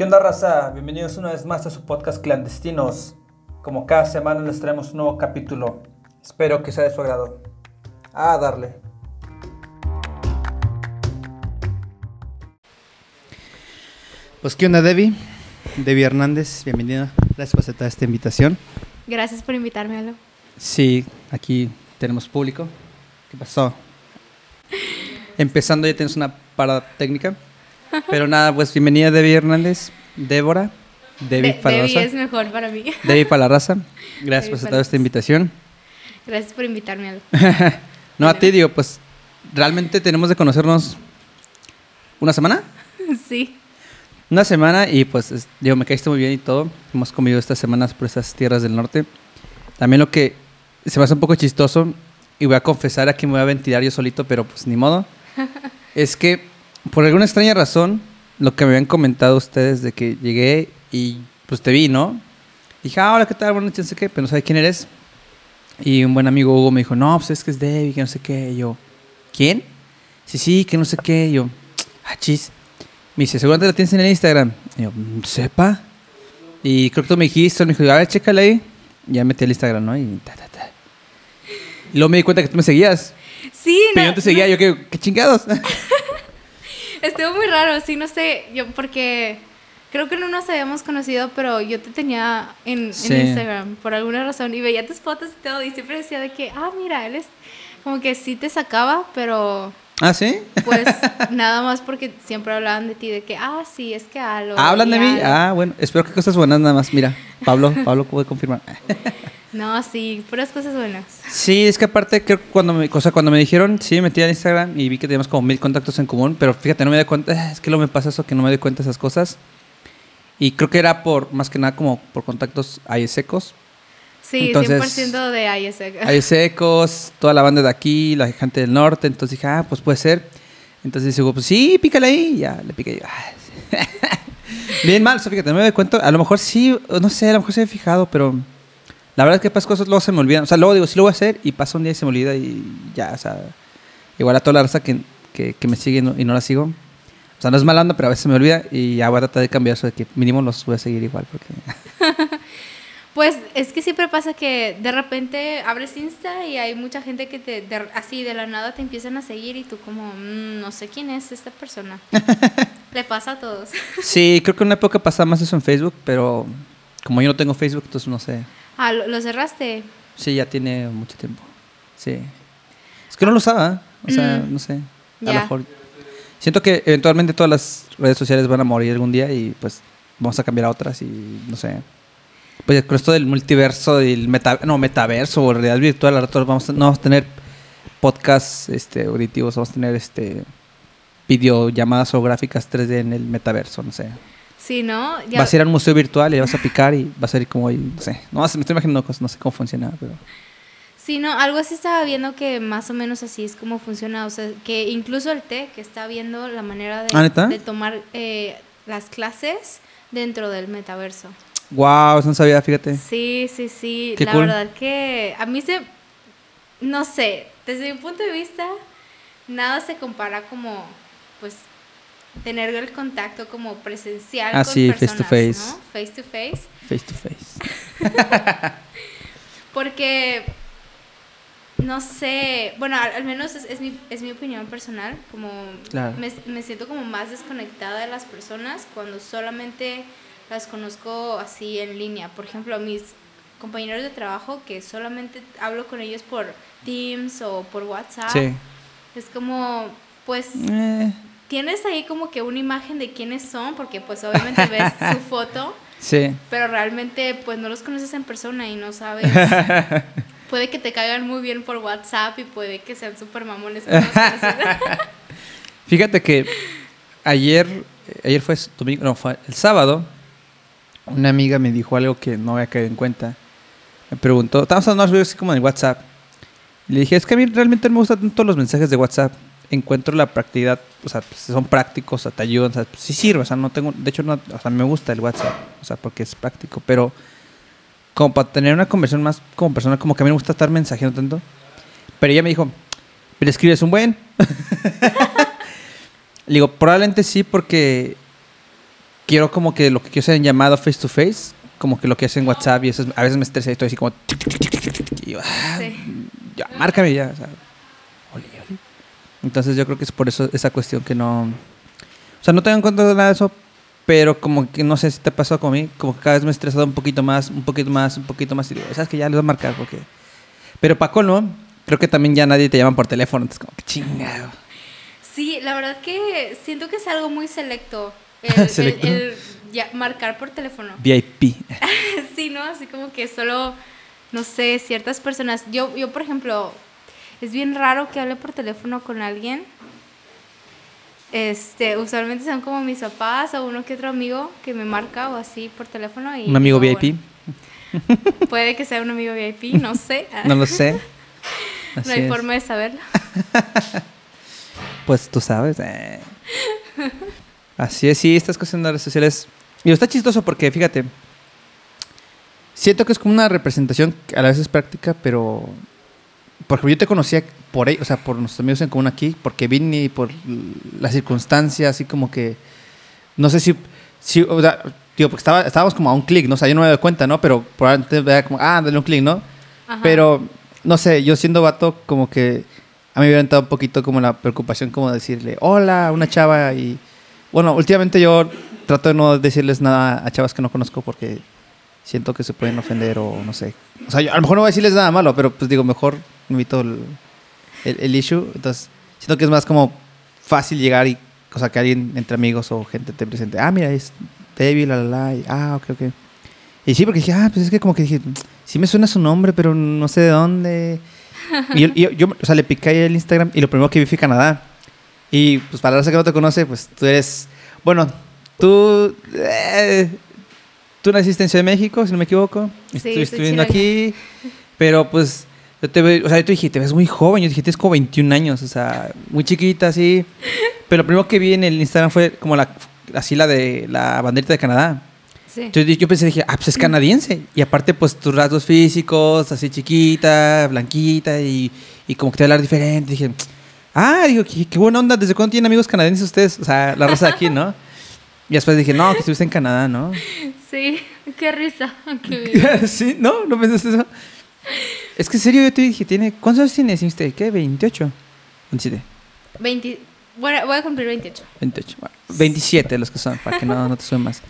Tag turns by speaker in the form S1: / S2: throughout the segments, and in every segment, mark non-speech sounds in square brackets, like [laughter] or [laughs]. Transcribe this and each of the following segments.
S1: ¿Qué onda, raza? Bienvenidos una vez más a su podcast Clandestinos. Como cada semana les traemos un nuevo capítulo. Espero que sea de su agrado. A darle.
S2: Pues, ¿qué onda, Debbie? Debbie Hernández, bienvenida. Gracias por aceptar esta invitación.
S3: Gracias por invitarme, Alo.
S2: Sí, aquí tenemos público. ¿Qué pasó? [laughs] Empezando ya tienes una parada técnica. Pero nada, pues bienvenida Debbie Hernández, Débora, Debbie
S3: De-
S2: para la
S3: Debbie
S2: raza.
S3: es mejor para mí.
S2: Debbie para la raza. Gracias
S3: Debbie
S2: por aceptar esta invitación.
S3: Gracias por invitarme, Alo. [laughs]
S2: No, a ti digo, pues realmente tenemos de conocernos una semana. [laughs]
S3: Sí.
S2: Una semana y pues es- digo, me caíste muy bien y todo. Hemos comido estas semanas por esas tierras del norte. También lo que se me hace un poco chistoso y voy a confesar aquí me voy a ventilar yo solito, pero pues ni modo. [laughs] es que por alguna extraña razón, lo que me habían comentado ustedes de que llegué y pues te vi, ¿no? Dije, ah, hola, ¿qué tal? Buenas noches, no sé qué, pero no sabía quién eres. Y un buen amigo Hugo me dijo, no, pues es que es Debbie, que no sé qué. Y yo, ¿quién? Sí, sí, que no sé qué. Y yo, ah, chis. Me dice, seguramente la tienes en el Instagram. Y yo, "Mm, sepa. Y creo que tú me dijiste, me dijo, a ver, chécale ahí. Y ya metí el Instagram, ¿no? Y ta, ta, ta. Y luego me di cuenta que tú me seguías.
S3: Sí,
S2: Pero
S3: no,
S2: yo no te seguía, yo, ¿qué, qué chingados? [laughs]
S3: estuvo muy raro, sí, no sé, yo porque creo que no nos habíamos conocido, pero yo te tenía en, en. Instagram por alguna razón y veía tus fotos y todo y siempre decía de que, ah, mira, él es como que sí te sacaba, pero
S2: ¿Ah, sí?
S3: pues [laughs] nada más porque siempre hablaban de ti, de que, ah, sí, es que Alo.
S2: ¿Hablan de mí?
S3: Alo".
S2: Ah, bueno, espero que cosas buenas nada más. Mira, Pablo, Pablo puede confirmar. [laughs]
S3: No, sí, puras cosas buenas.
S2: Sí, es que aparte, creo que cuando me, o sea, cuando me dijeron, sí, me metí al Instagram y vi que teníamos como mil contactos en común, pero fíjate, no me di cuenta, eh, es que luego me pasa eso, que no me doy cuenta de esas cosas. Y creo que era por, más que nada, como por contactos ahí secos.
S3: Sí,
S2: Entonces,
S3: 100% de ISEC.
S2: Hay [laughs] secos, toda la banda de aquí, la gente del norte, entonces dije, ah, pues puede ser. Entonces digo, pues sí, pícale ahí, ya, le piqué yo. [laughs] Bien mal, o sea, fíjate, no me doy cuenta, a lo mejor sí, no sé, a lo mejor se he fijado, pero la verdad es que pasa cosas luego se me olvidan. O sea, luego digo, sí lo voy a hacer y pasa un día y se me olvida y ya, o sea, igual a toda la raza que, que, que me sigue y no, y no la sigo. O sea, no es mala onda, pero a veces se me olvida y ya voy a tratar de cambiar eso de que mínimo los voy a seguir igual, porque... [laughs]
S3: Pues es que siempre pasa que de repente abres Insta y hay mucha gente que te de- así de la nada te empiezan a seguir y tú como "Mm, no sé quién es esta persona. [laughs] Le pasa a todos.
S2: Sí, creo que en una época pasaba más eso en Facebook, pero como yo no tengo Facebook, entonces no sé.
S3: Ah, ¿lo, lo cerraste?
S2: Sí, ya tiene mucho tiempo. Sí. Es que no lo usaba, o sea,
S3: Mm.
S2: no sé. A lo mejor. Siento que eventualmente todas las redes sociales van a morir algún día y pues vamos a cambiar a otras y no sé. Pues con esto del multiverso, del meta, no, metaverso o realidad virtual, al rato vamos a, no vamos a tener podcasts este, auditivos, vamos a tener este videollamadas o gráficas 3D en el metaverso, no sé.
S3: Sí, ¿no? Ya-
S2: Vas a ir a un museo virtual y vas a picar y va a ser como, ahí, no sé, no, me estoy imaginando cosas, no sé cómo funciona, pero...
S3: Sí, no, algo así estaba viendo que más o menos así es como funciona. O sea, que incluso el TEC está viendo la manera de,
S2: ¿Ah,
S3: de tomar eh, las clases dentro del metaverso.
S2: Wow, eso no sabía, fíjate.
S3: Sí, sí, sí.
S2: Qué
S3: la
S2: cool.
S3: verdad que a mí se, no sé, desde mi punto de vista, nada se compara como, pues, tener el contacto como presencial
S2: Ah,
S3: con
S2: sí, face
S3: personas,
S2: to face.
S3: ¿no? Face to face.
S2: Face to face. [laughs]
S3: Porque, no sé, bueno, al, al menos es, es mi, es mi opinión personal, como
S2: Claro.
S3: me, me siento como más desconectada de las personas cuando solamente las conozco así en línea. Por ejemplo, mis compañeros de trabajo que solamente hablo con ellos por Teams o por WhatsApp.
S2: Sí.
S3: Es como, pues,
S2: Eh,
S3: tienes ahí como que una imagen de quiénes son, porque pues obviamente ves [laughs] su foto.
S2: sí.
S3: Pero realmente, pues no los conoces en persona y no sabes. [laughs] puede que te caigan muy bien por WhatsApp y puede que sean súper mamones. [laughs]
S2: Fíjate que ayer, ayer fue domingo, no, fue el sábado, una amiga me dijo algo que no había caído en cuenta. Me preguntó, estábamos hablando así como en WhatsApp. Le dije, es que a mí realmente no me gustan tanto los mensajes de WhatsApp. Encuentro la practicidad, o sea, pues, son prácticos, o te ayudan, o pues, sí sirve, o sea, no tengo, de hecho, no, o sea, me gusta el WhatsApp, o sea, porque es práctico, pero como para tener una conversación más como persona, como que a mí me gusta estar mensajeando tanto. Pero ella me dijo, ¿pero escribes un buen? [laughs] Le digo, probablemente sí, porque quiero como que lo que quiero hacer en llamado face to face, como que lo que hace en WhatsApp y eso es- a veces me estresa y estoy así como... y yo, ah,
S3: Sí.
S2: ya, márcame ya. o sea, ole, ole. Entonces yo creo que es por eso esa cuestión que no... O sea, no tengo en cuenta nada de eso, pero como que no sé si te pasó con mí, como que cada vez me he estresado un poquito más, un poquito más, un poquito más y digo, sabes que ya les voy a marcar porque... Pero para colmo, creo que también ya nadie te llama por teléfono, entonces como que chingado.
S3: Sí, la verdad que siento que es algo muy selecto. [laughs] El, el-
S2: Selecto.
S3: el ya- marcar por teléfono.
S2: VIP. [laughs]
S3: Sí, ¿no? Así como que solo, no sé, ciertas personas. Yo, yo, por ejemplo, es bien raro que hable por teléfono con alguien. Este, usualmente son como mis papás o uno que otro amigo que me marca o así por teléfono. Y
S2: Un amigo VIP.
S3: bueno, [laughs] puede que sea un amigo VIP, no sé.
S2: No lo sé.
S3: No hay
S2: es.
S3: forma de saberlo.
S2: Pues tú sabes. eh. Así es, sí, estas cosas en las redes sociales. Y está chistoso porque, fíjate, siento que es como una representación que a la vez es práctica, pero. Por ejemplo, yo te conocía por ellos, o sea, por nuestros amigos en común aquí, porque vine y por l- las circunstancias, así como que. No sé si. si o sea, digo, porque estaba, estábamos como a un clic, ¿no? O sea, yo no me doy cuenta, ¿no? Pero por antes veía como, ah, dale un clic, ¿no?
S3: Ajá.
S2: Pero, no sé, yo siendo vato, como que a mí me hubiera entrado un poquito como la preocupación, como decirle, hola, una chava. Y bueno, últimamente yo trato de no decirles nada a chavas que no conozco porque siento que se pueden ofender o no sé. O sea, yo a lo mejor no voy a decirles nada malo, pero pues digo, mejor me evito el, el, el issue. Entonces, siento que es más como fácil llegar y, o sea, que alguien entre amigos o gente te presente, ah, mira, es David, la, la, la, y, ah, ok, ok. Y sí, porque dije, ah, pues es que como que dije, sí me suena su nombre, pero no sé de dónde. Y yo, yo- yo, o sea, le piqué el Instagram y lo primero que vi fue Canadá. Y pues para la raza que no te conoce, pues tú eres, bueno, tú, eh, tú naciste en Ciudad de México, si no me equivoco.
S3: Sí,
S2: viviendo
S3: chileña.
S2: aquí, pero pues yo te veo, o sea, yo te dije, te ves muy joven, yo dije, tienes como 21 años, o sea, muy chiquita, así. Pero lo primero que vi en el Instagram fue como la, así la de la banderita de Canadá.
S3: Sí.
S2: Entonces yo pensé, dije, ah, pues es canadiense. Y aparte, pues tus rasgos físicos, así chiquita, blanquita y, y como que te va a hablar diferente. Dije, ah, digo, qué, qué buena onda. ¿Desde cuándo tienen amigos canadienses ustedes? O sea, la raza de aquí, ¿no? Y después dije, no, que estuviste en Canadá, ¿no? [laughs]
S3: Sí, qué risa. [laughs] Qué [laughs]
S2: sí, no, no pensaste eso. Es que en serio, yo te dije, ¿tiene, ¿cuántos años tienes? ¿Y usted qué? ¿28? 27.
S3: 20, bueno, voy a cumplir 28.
S2: 28. Bueno, 27 los que son, para que no, no te suene más.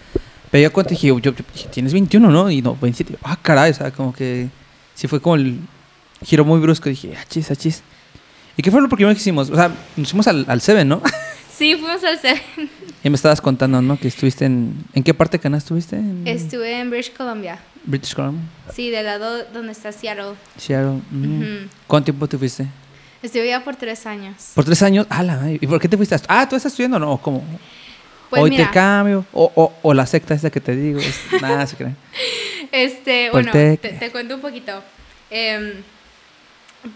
S2: Pero yo cuando dije, yo, yo dije, tienes 21, ¿no? Y no, 27. Ah, caray, o sea, como que sí fue como el giro muy brusco. Dije, achis, achis. ¿Y qué fue lo primero que hicimos? O sea, nos fuimos al, al Seven, ¿no? [laughs]
S3: Sí, fuimos al Seven.
S2: y me estabas contando, ¿no? Que estuviste en... ¿En qué parte de Canadá estuviste? En
S3: Estuve en British Columbia.
S2: British Columbia.
S3: Sí, del lado donde está Seattle.
S2: Seattle. mm. ¿Cuánto tiempo te fuiste?
S3: Estuve allá por tres años.
S2: ¿Por tres años? Ah, la madre. ¿Y por qué te fuiste? a- Ah, ¿tú estás estudiando o no? ¿O ¿Cómo?
S3: Pues
S2: o
S3: mira,
S2: intercambio. O, o, o la secta esta que te digo. Es, nada, se creen. [laughs]
S3: este, bueno, te, te cuento un poquito. Em,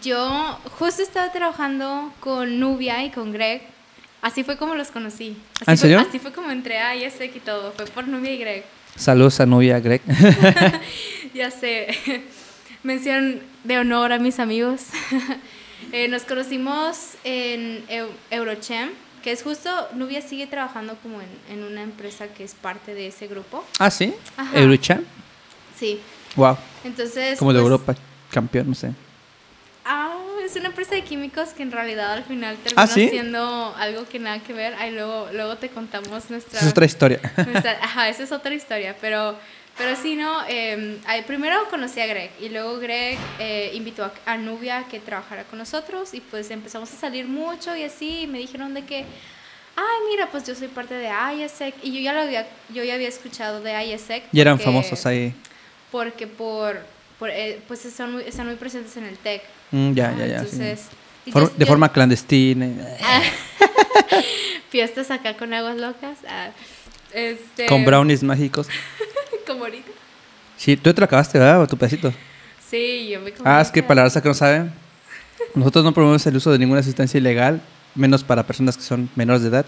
S3: yo justo estaba trabajando con Nubia y con Greg. Así fue como los conocí. Así
S2: ¿Ah, en
S3: fue-
S2: serio?
S3: así fue como entré a ISEC y todo. Fue por Nubia y Greg.
S2: Saludos a novia Greg. [laughs]
S3: Ya sé. [laughs] Mención de honor a mis amigos. [laughs] Eh, nos conocimos en Eu- Eurochem, que es justo, Nubia sigue trabajando como en, en una empresa que es parte de ese grupo.
S2: ah, ¿sí?
S3: Ajá.
S2: Eurocham.
S3: Sí.
S2: Wow.
S3: Entonces...
S2: Como de
S3: pues,
S2: Europa, campeón, no sé.
S3: Es una empresa de químicos que en realidad al final terminó
S2: ¿Ah, sí?
S3: siendo algo que nada que ver. Ahí luego, luego te contamos nuestra...
S2: Esa es otra historia.
S3: Nuestra- [laughs] ajá, esa es otra historia, pero, pero sí, ¿no? Eh, primero conocí a Greg y luego Greg eh, invitó a, a Nubia a que trabajara con nosotros y pues empezamos a salir mucho y así y me dijeron de que, ay, mira, pues yo soy parte de ISEC y yo ya lo había, yo ya había escuchado de ISEC.
S2: y eran famosos ahí.
S3: Porque por, por eh, pues están muy, están muy presentes en el TEC.
S2: Mm, ya,
S3: Ah,
S2: ya, ya. sí.
S3: Entonces... y
S2: For-
S3: yo-
S2: de
S3: yo-
S2: forma clandestina. [laughs]
S3: Fiestas acá con aguas locas. ah, este,
S2: Con brownies mágicos. [laughs]
S3: Como ahorita.
S2: Sí, tú te lo acabaste, ¿verdad? ¿O tu pedacito?
S3: Sí, yo me comí
S2: Ah, es que para la raza que no sabe, nosotros no promovemos el uso de ninguna sustancia ilegal, menos para personas que son menores de edad.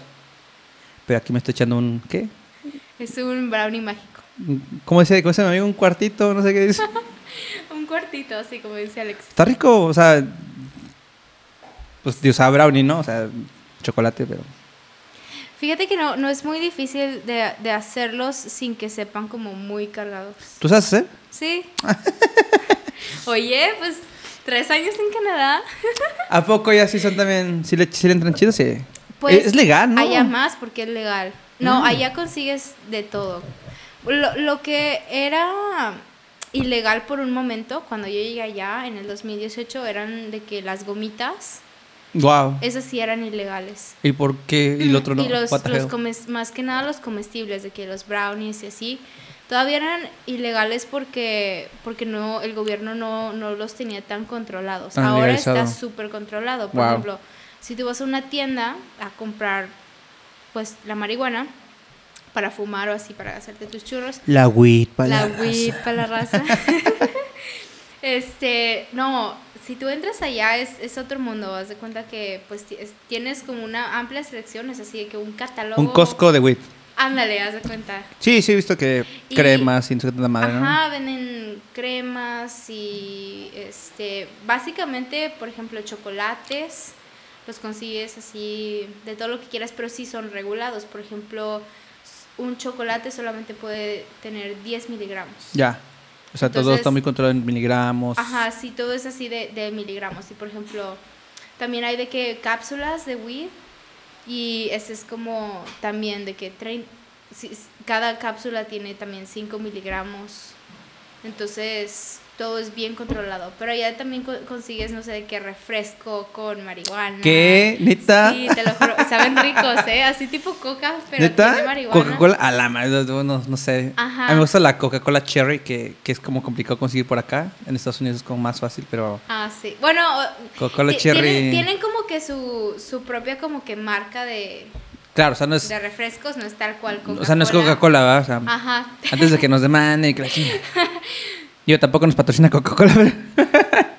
S2: Pero aquí me estoy echando un, ¿qué?
S3: Es un brownie mágico.
S2: ¿Cómo dice, cómo dice mi amigo? Un cuartito, no sé qué dice. [laughs]
S3: Cuartito, así como dice Alex.
S2: Está rico, o sea, pues, Dios, sabe brownie, ¿no? O sea, chocolate, pero...
S3: Fíjate que no, no es muy difícil de, de hacerlos sin que sepan como muy cargados.
S2: ¿Tú sabes hacer?
S3: Sí. [laughs] Oye, pues tres años en Canadá. [laughs]
S2: ¿A poco ya sí son también, sí le, sí le entran chidos? Sí.
S3: Pues
S2: es legal, ¿no?
S3: Allá más porque es legal. No,
S2: Mm.
S3: allá consigues de todo. Lo, lo que era ilegal por un momento, cuando yo llegué allá en el 2018, eran de que las gomitas,
S2: Wow.
S3: esas sí eran ilegales.
S2: ¿Y por qué? Y el otro no.
S3: Y los, los más que nada los comestibles, de que los brownies y así, todavía eran ilegales porque, porque no, el gobierno no, no los tenía tan controlados.
S2: Tan
S3: Ahora
S2: legalizado.
S3: está súper controlado. Por
S2: Wow.
S3: ejemplo, si tú vas a una tienda a comprar pues la marihuana para fumar o así, para hacerte tus churros,
S2: La weed para
S3: la weed para la raza. [laughs] este, no, si tú entras allá es, es otro mundo, haz de cuenta que pues ti- es- tienes como una amplia selección, es así de que un catálogo.
S2: Un Costco de weed.
S3: Ándale, haz de cuenta.
S2: Sí, sí, he visto que
S3: Y-
S2: cremas y no sé qué tanta madre, ¿no?
S3: Ajá, venden cremas y este, básicamente, por ejemplo, chocolates, los consigues así de todo lo que quieras, pero sí son regulados. Por ejemplo, un chocolate solamente puede tener 10 miligramos.
S2: Ya. O sea, todo está muy controlado en miligramos.
S3: Ajá, sí, todo es así de, de miligramos. Y por ejemplo, también hay de que cápsulas de weed. Y ese es como también de que trein- cada cápsula tiene también 5 miligramos. Entonces, todo es bien controlado. Pero allá también co- consigues, no sé, de qué refresco con marihuana.
S2: ¿Qué? ¿Neta?
S3: Sí, te lo juro. Saben ricos, ¿eh? Así tipo coca, pero tiene
S2: ¿Neta?
S3: marihuana.
S2: Coca-Cola a la madre, no, no, sé.
S3: Ajá.
S2: A mí me gusta la Coca-Cola Cherry, que, que es como complicado conseguir por acá. En Estados Unidos es como más fácil, pero...
S3: Ah, sí. Bueno,
S2: Coca-Cola Cherry.
S3: Tienen, tienen como que su, su propia como que marca de,
S2: Claro, o sea, no es,
S3: de refrescos, no es tal cual Coca-Cola.
S2: o sea, no es Coca-Cola, ¿verdad? O sea,
S3: Ajá.
S2: antes de que nos demanden y que la. [laughs] Yo tampoco nos patrocina Coca-Cola. [laughs]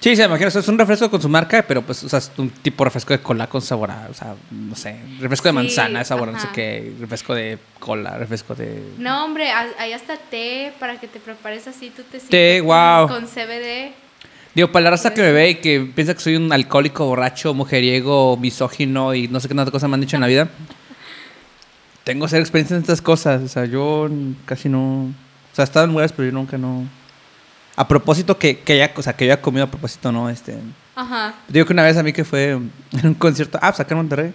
S2: Sí, se imagina, o sea, es un refresco con su marca, pero pues, o sea, es un tipo de refresco de cola con sabor a, o sea, no sé, refresco de
S3: Sí,
S2: manzana, sabor a no sé
S3: ajá.
S2: qué, refresco de cola, refresco de...
S3: No, hombre, ha- hay hasta té para que te prepares así tu tecito.
S2: Té,
S3: con-
S2: guau.
S3: Con CBD.
S2: Digo, para la raza que me ve y que piensa que soy un alcohólico, borracho, mujeriego, misógino y no sé qué tanta cosa me han dicho en la vida, tengo cero experiencia en estas cosas. O sea, yo casi no. Sea, he estado en lugares, pero yo nunca no. A propósito, que, que haya, o sea, que yo haya comido a propósito, no. Este,
S3: Ajá.
S2: digo que una vez a mí que fue en un concierto, ah, pues acá en Monterrey,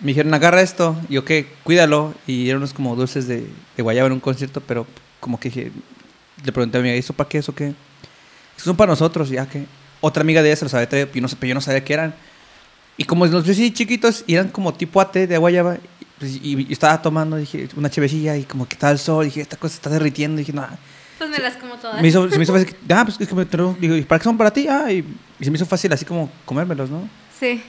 S2: me dijeron, agarra esto, y yo que, cuídalo, y eran unos como dulces de, de guayaba en un concierto, pero como que dije, le pregunté a mi amiga, ¿y ¿eso para qué? ¿Eso qué? Son para nosotros, ya que otra amiga de ella se los había traído, y no pero yo no sabía qué eran. Y como los vi así chiquitos, y eran como tipo ate de guayaba, pues, y, y estaba tomando, dije, una chevecilla, y como que estaba el sol, dije, esta cosa se está derritiendo, dije, no,
S3: Pues me las como todas.
S2: me hizo, se me hizo fácil, ah, pues es que me trajo, digo, ¿y para qué son para ti? Ah, y, y se me hizo fácil así como comérmelos, ¿no?
S3: Sí.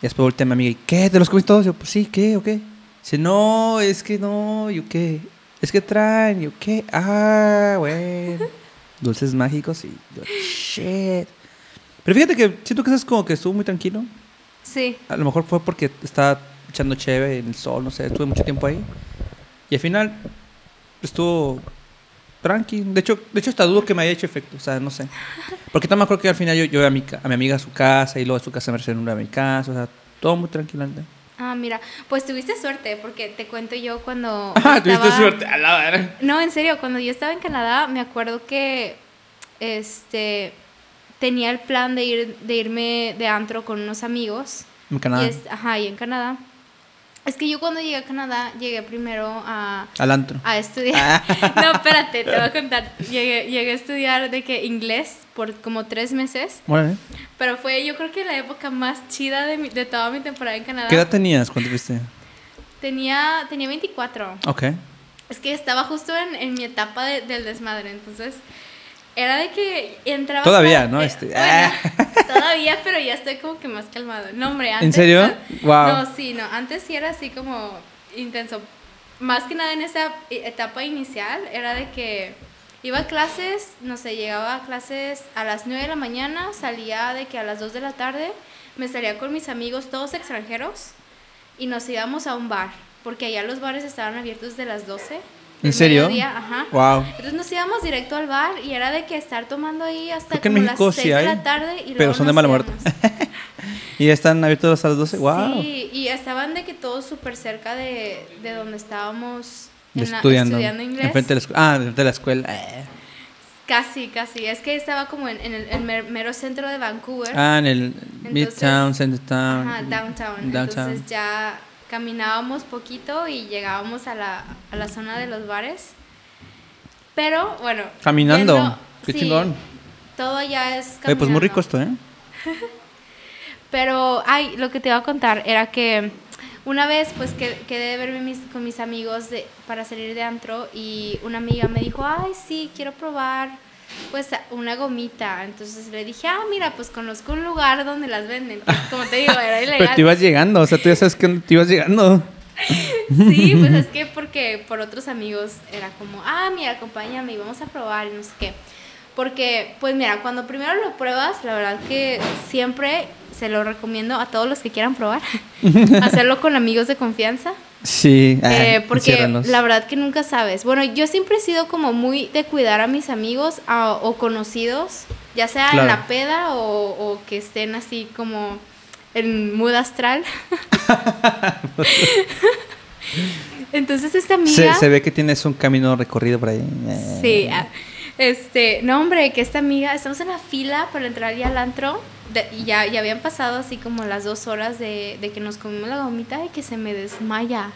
S2: Y después volteé a mi amiga y, ¿qué? ¿Te los comiste todos? Yo, pues sí, ¿qué? ¿O qué? Dice, no, es que no, ¿yo qué? Es que traen, ¿yo qué? Ah, bueno. [laughs] Dulces mágicos y yo, shit. Pero fíjate que siento que eso es como que estuvo muy tranquilo.
S3: Sí.
S2: A lo mejor fue porque estaba echando cheve en el sol, no sé, estuve mucho tiempo ahí. Y al final estuvo tranqui. De hecho, de hecho hasta dudo que me haya hecho efecto, o sea, no sé. Porque también me acuerdo que al final yo, yo a, mi, a mi amiga a su casa y luego de su casa me una a mi casa, o sea, todo muy tranquilante.
S3: Ah, mira. Pues tuviste suerte, porque te cuento yo cuando. [laughs]
S2: Ah, tuviste
S3: estaba-
S2: suerte, a la verga.
S3: No, en serio, cuando yo estaba en Canadá, me acuerdo que este tenía el plan de ir de irme de antro con unos amigos.
S2: En Canadá,
S3: Y es- ajá, y en Canadá. Es que yo cuando llegué a Canadá, llegué primero a,
S2: al antro.
S3: a estudiar. [laughs] no, espérate, te voy a contar. Llegué, llegué a estudiar de que inglés por como tres meses.
S2: Órale.
S3: Pero fue yo creo que la época más chida de, mi- de toda mi temporada en Canadá.
S2: ¿Qué edad tenías cuando fuiste?
S3: Tenía, tenía 24.
S2: Ok.
S3: Es que estaba justo en, en mi etapa de- del desmadre, entonces era de que entraba...
S2: Todavía, ¿no? Este,
S3: bueno,
S2: ah. [laughs]
S3: todavía, pero ya estoy como que más calmado. No, hombre, antes...
S2: serio?
S3: ah,
S2: Wow.
S3: No, sí, no, antes sí era así como intenso. Más que nada en esa e- etapa inicial era de que iba a clases, no sé, llegaba a clases a las 9 de la mañana, salía de que a las 2 de la tarde, me salía con mis amigos, todos extranjeros, y nos íbamos a un bar, porque allá los bares estaban abiertos de las 12
S2: ¿En serio?
S3: mediodía, ajá.
S2: Wow.
S3: Entonces nos íbamos directo al bar y era de que estar tomando ahí hasta como las
S2: sí
S3: 6 de
S2: hay,
S3: la tarde y
S2: pero
S3: luego
S2: son de mala muerte. [laughs] ¿Y ya están abiertos a las 12? Wow.
S3: Sí, y estaban de que todos súper cerca de, de donde estábamos en la-
S2: estudiando.
S3: estudiando inglés.
S2: Enfrente de la. Ah, de la escuela. Eh.
S3: Casi, casi. Es que estaba como en, en el, el mer- mero centro de Vancouver.
S2: Ah, en el
S3: Entonces-
S2: Midtown, Centertown.
S3: Ajá, downtown.
S2: Downtown.
S3: Entonces ya caminábamos poquito y llegábamos a la, a la zona de los bares. Pero bueno.
S2: Caminando.
S3: yendo-
S2: Qué
S3: sí,
S2: chingón.
S3: Todo ya es
S2: Oye, pues muy
S3: caminando.
S2: rico esto, ¿eh? [laughs]
S3: Pero, ay, lo que te iba a contar era que una vez, pues, que, quedé de verme mis- con mis amigos de, para salir de antro y una amiga me dijo, ay, sí, quiero probar, pues, una gomita. Entonces le dije, ah, mira, pues conozco un lugar donde las venden. que, como te digo, era
S2: Pero
S3: ilegal.
S2: te ibas llegando, o sea, tú ya sabes que te ibas llegando.
S3: Sí, [laughs] pues es que porque por otros amigos era como, ah, mira, acompáñame y vamos a probar y no sé qué. Porque, pues mira, cuando primero lo pruebas, la verdad que siempre se lo recomiendo a todos los que quieran probar, [laughs] hacerlo con amigos de confianza.
S2: Sí.
S3: Eh,
S2: ah,
S3: porque
S2: enciérralos.
S3: la verdad que nunca sabes. Bueno, yo siempre he sido como muy de cuidar a mis amigos a- o conocidos, ya sea en la peda o, o que estén así como en mood astral. [laughs] Entonces esta amiga...
S2: Se, se ve que tienes un camino recorrido por ahí. Eh.
S3: Sí, ah, este, no hombre, que esta amiga, estamos en la fila para entrar ya al antro de- y ya, ya habían pasado así como las dos horas de, de que nos comimos la gomita y que se me desmaya.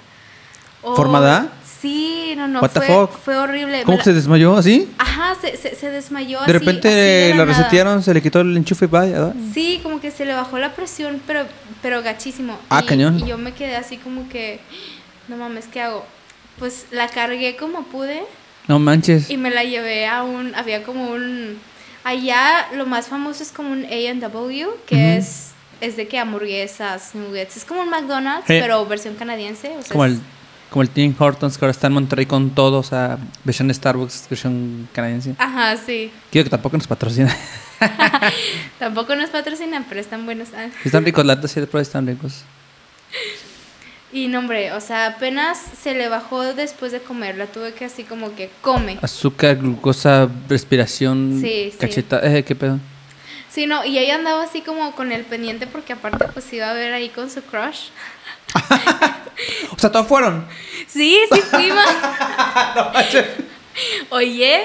S3: Oh,
S2: ¿Formada?
S3: Sí, no, no,
S2: What the
S3: fue,
S2: fuck?
S3: fue horrible.
S2: ¿Cómo
S3: Me
S2: se
S3: la-
S2: desmayó así?
S3: Ajá, se, se, se desmayó
S2: De
S3: así,
S2: repente
S3: así de
S2: la
S3: nada.
S2: resetearon, se le quitó el enchufe y vaya.
S3: Sí, como que se le bajó la presión, pero, pero gachísimo.
S2: Ah,
S3: y,
S2: cañón.
S3: Y yo me quedé así como que, no mames, ¿qué hago? Pues la cargué como pude
S2: No manches.
S3: y me la llevé a un, había como un, allá lo más famoso es como un A&W, que es, es de que hamburguesas, nuggets, es como un McDonald's,
S2: Sí.
S3: pero versión canadiense. O sea,
S2: Como
S3: es-
S2: el, como el Tim Hortons que ahora está en Monterrey con todo, o sea, versión Starbucks, versión canadiense.
S3: Ajá, sí.
S2: Quiero que tampoco nos patrocina. [laughs] [laughs]
S3: Tampoco nos patrocinan, pero están buenos. Ah.
S2: están ricos, la sí, de están ricos.
S3: Y no, hombre, o sea, apenas se le bajó después de comer, la tuve que así como que come.
S2: Azúcar, glucosa, respiración,
S3: Sí, sí.
S2: Eh, ¿Qué pedo?
S3: Sí, no, y ella andaba así como con el pendiente porque aparte pues iba a ver ahí con su crush. [laughs]
S2: O sea, todos fueron.
S3: Sí, sí fuimos. [laughs] Oye,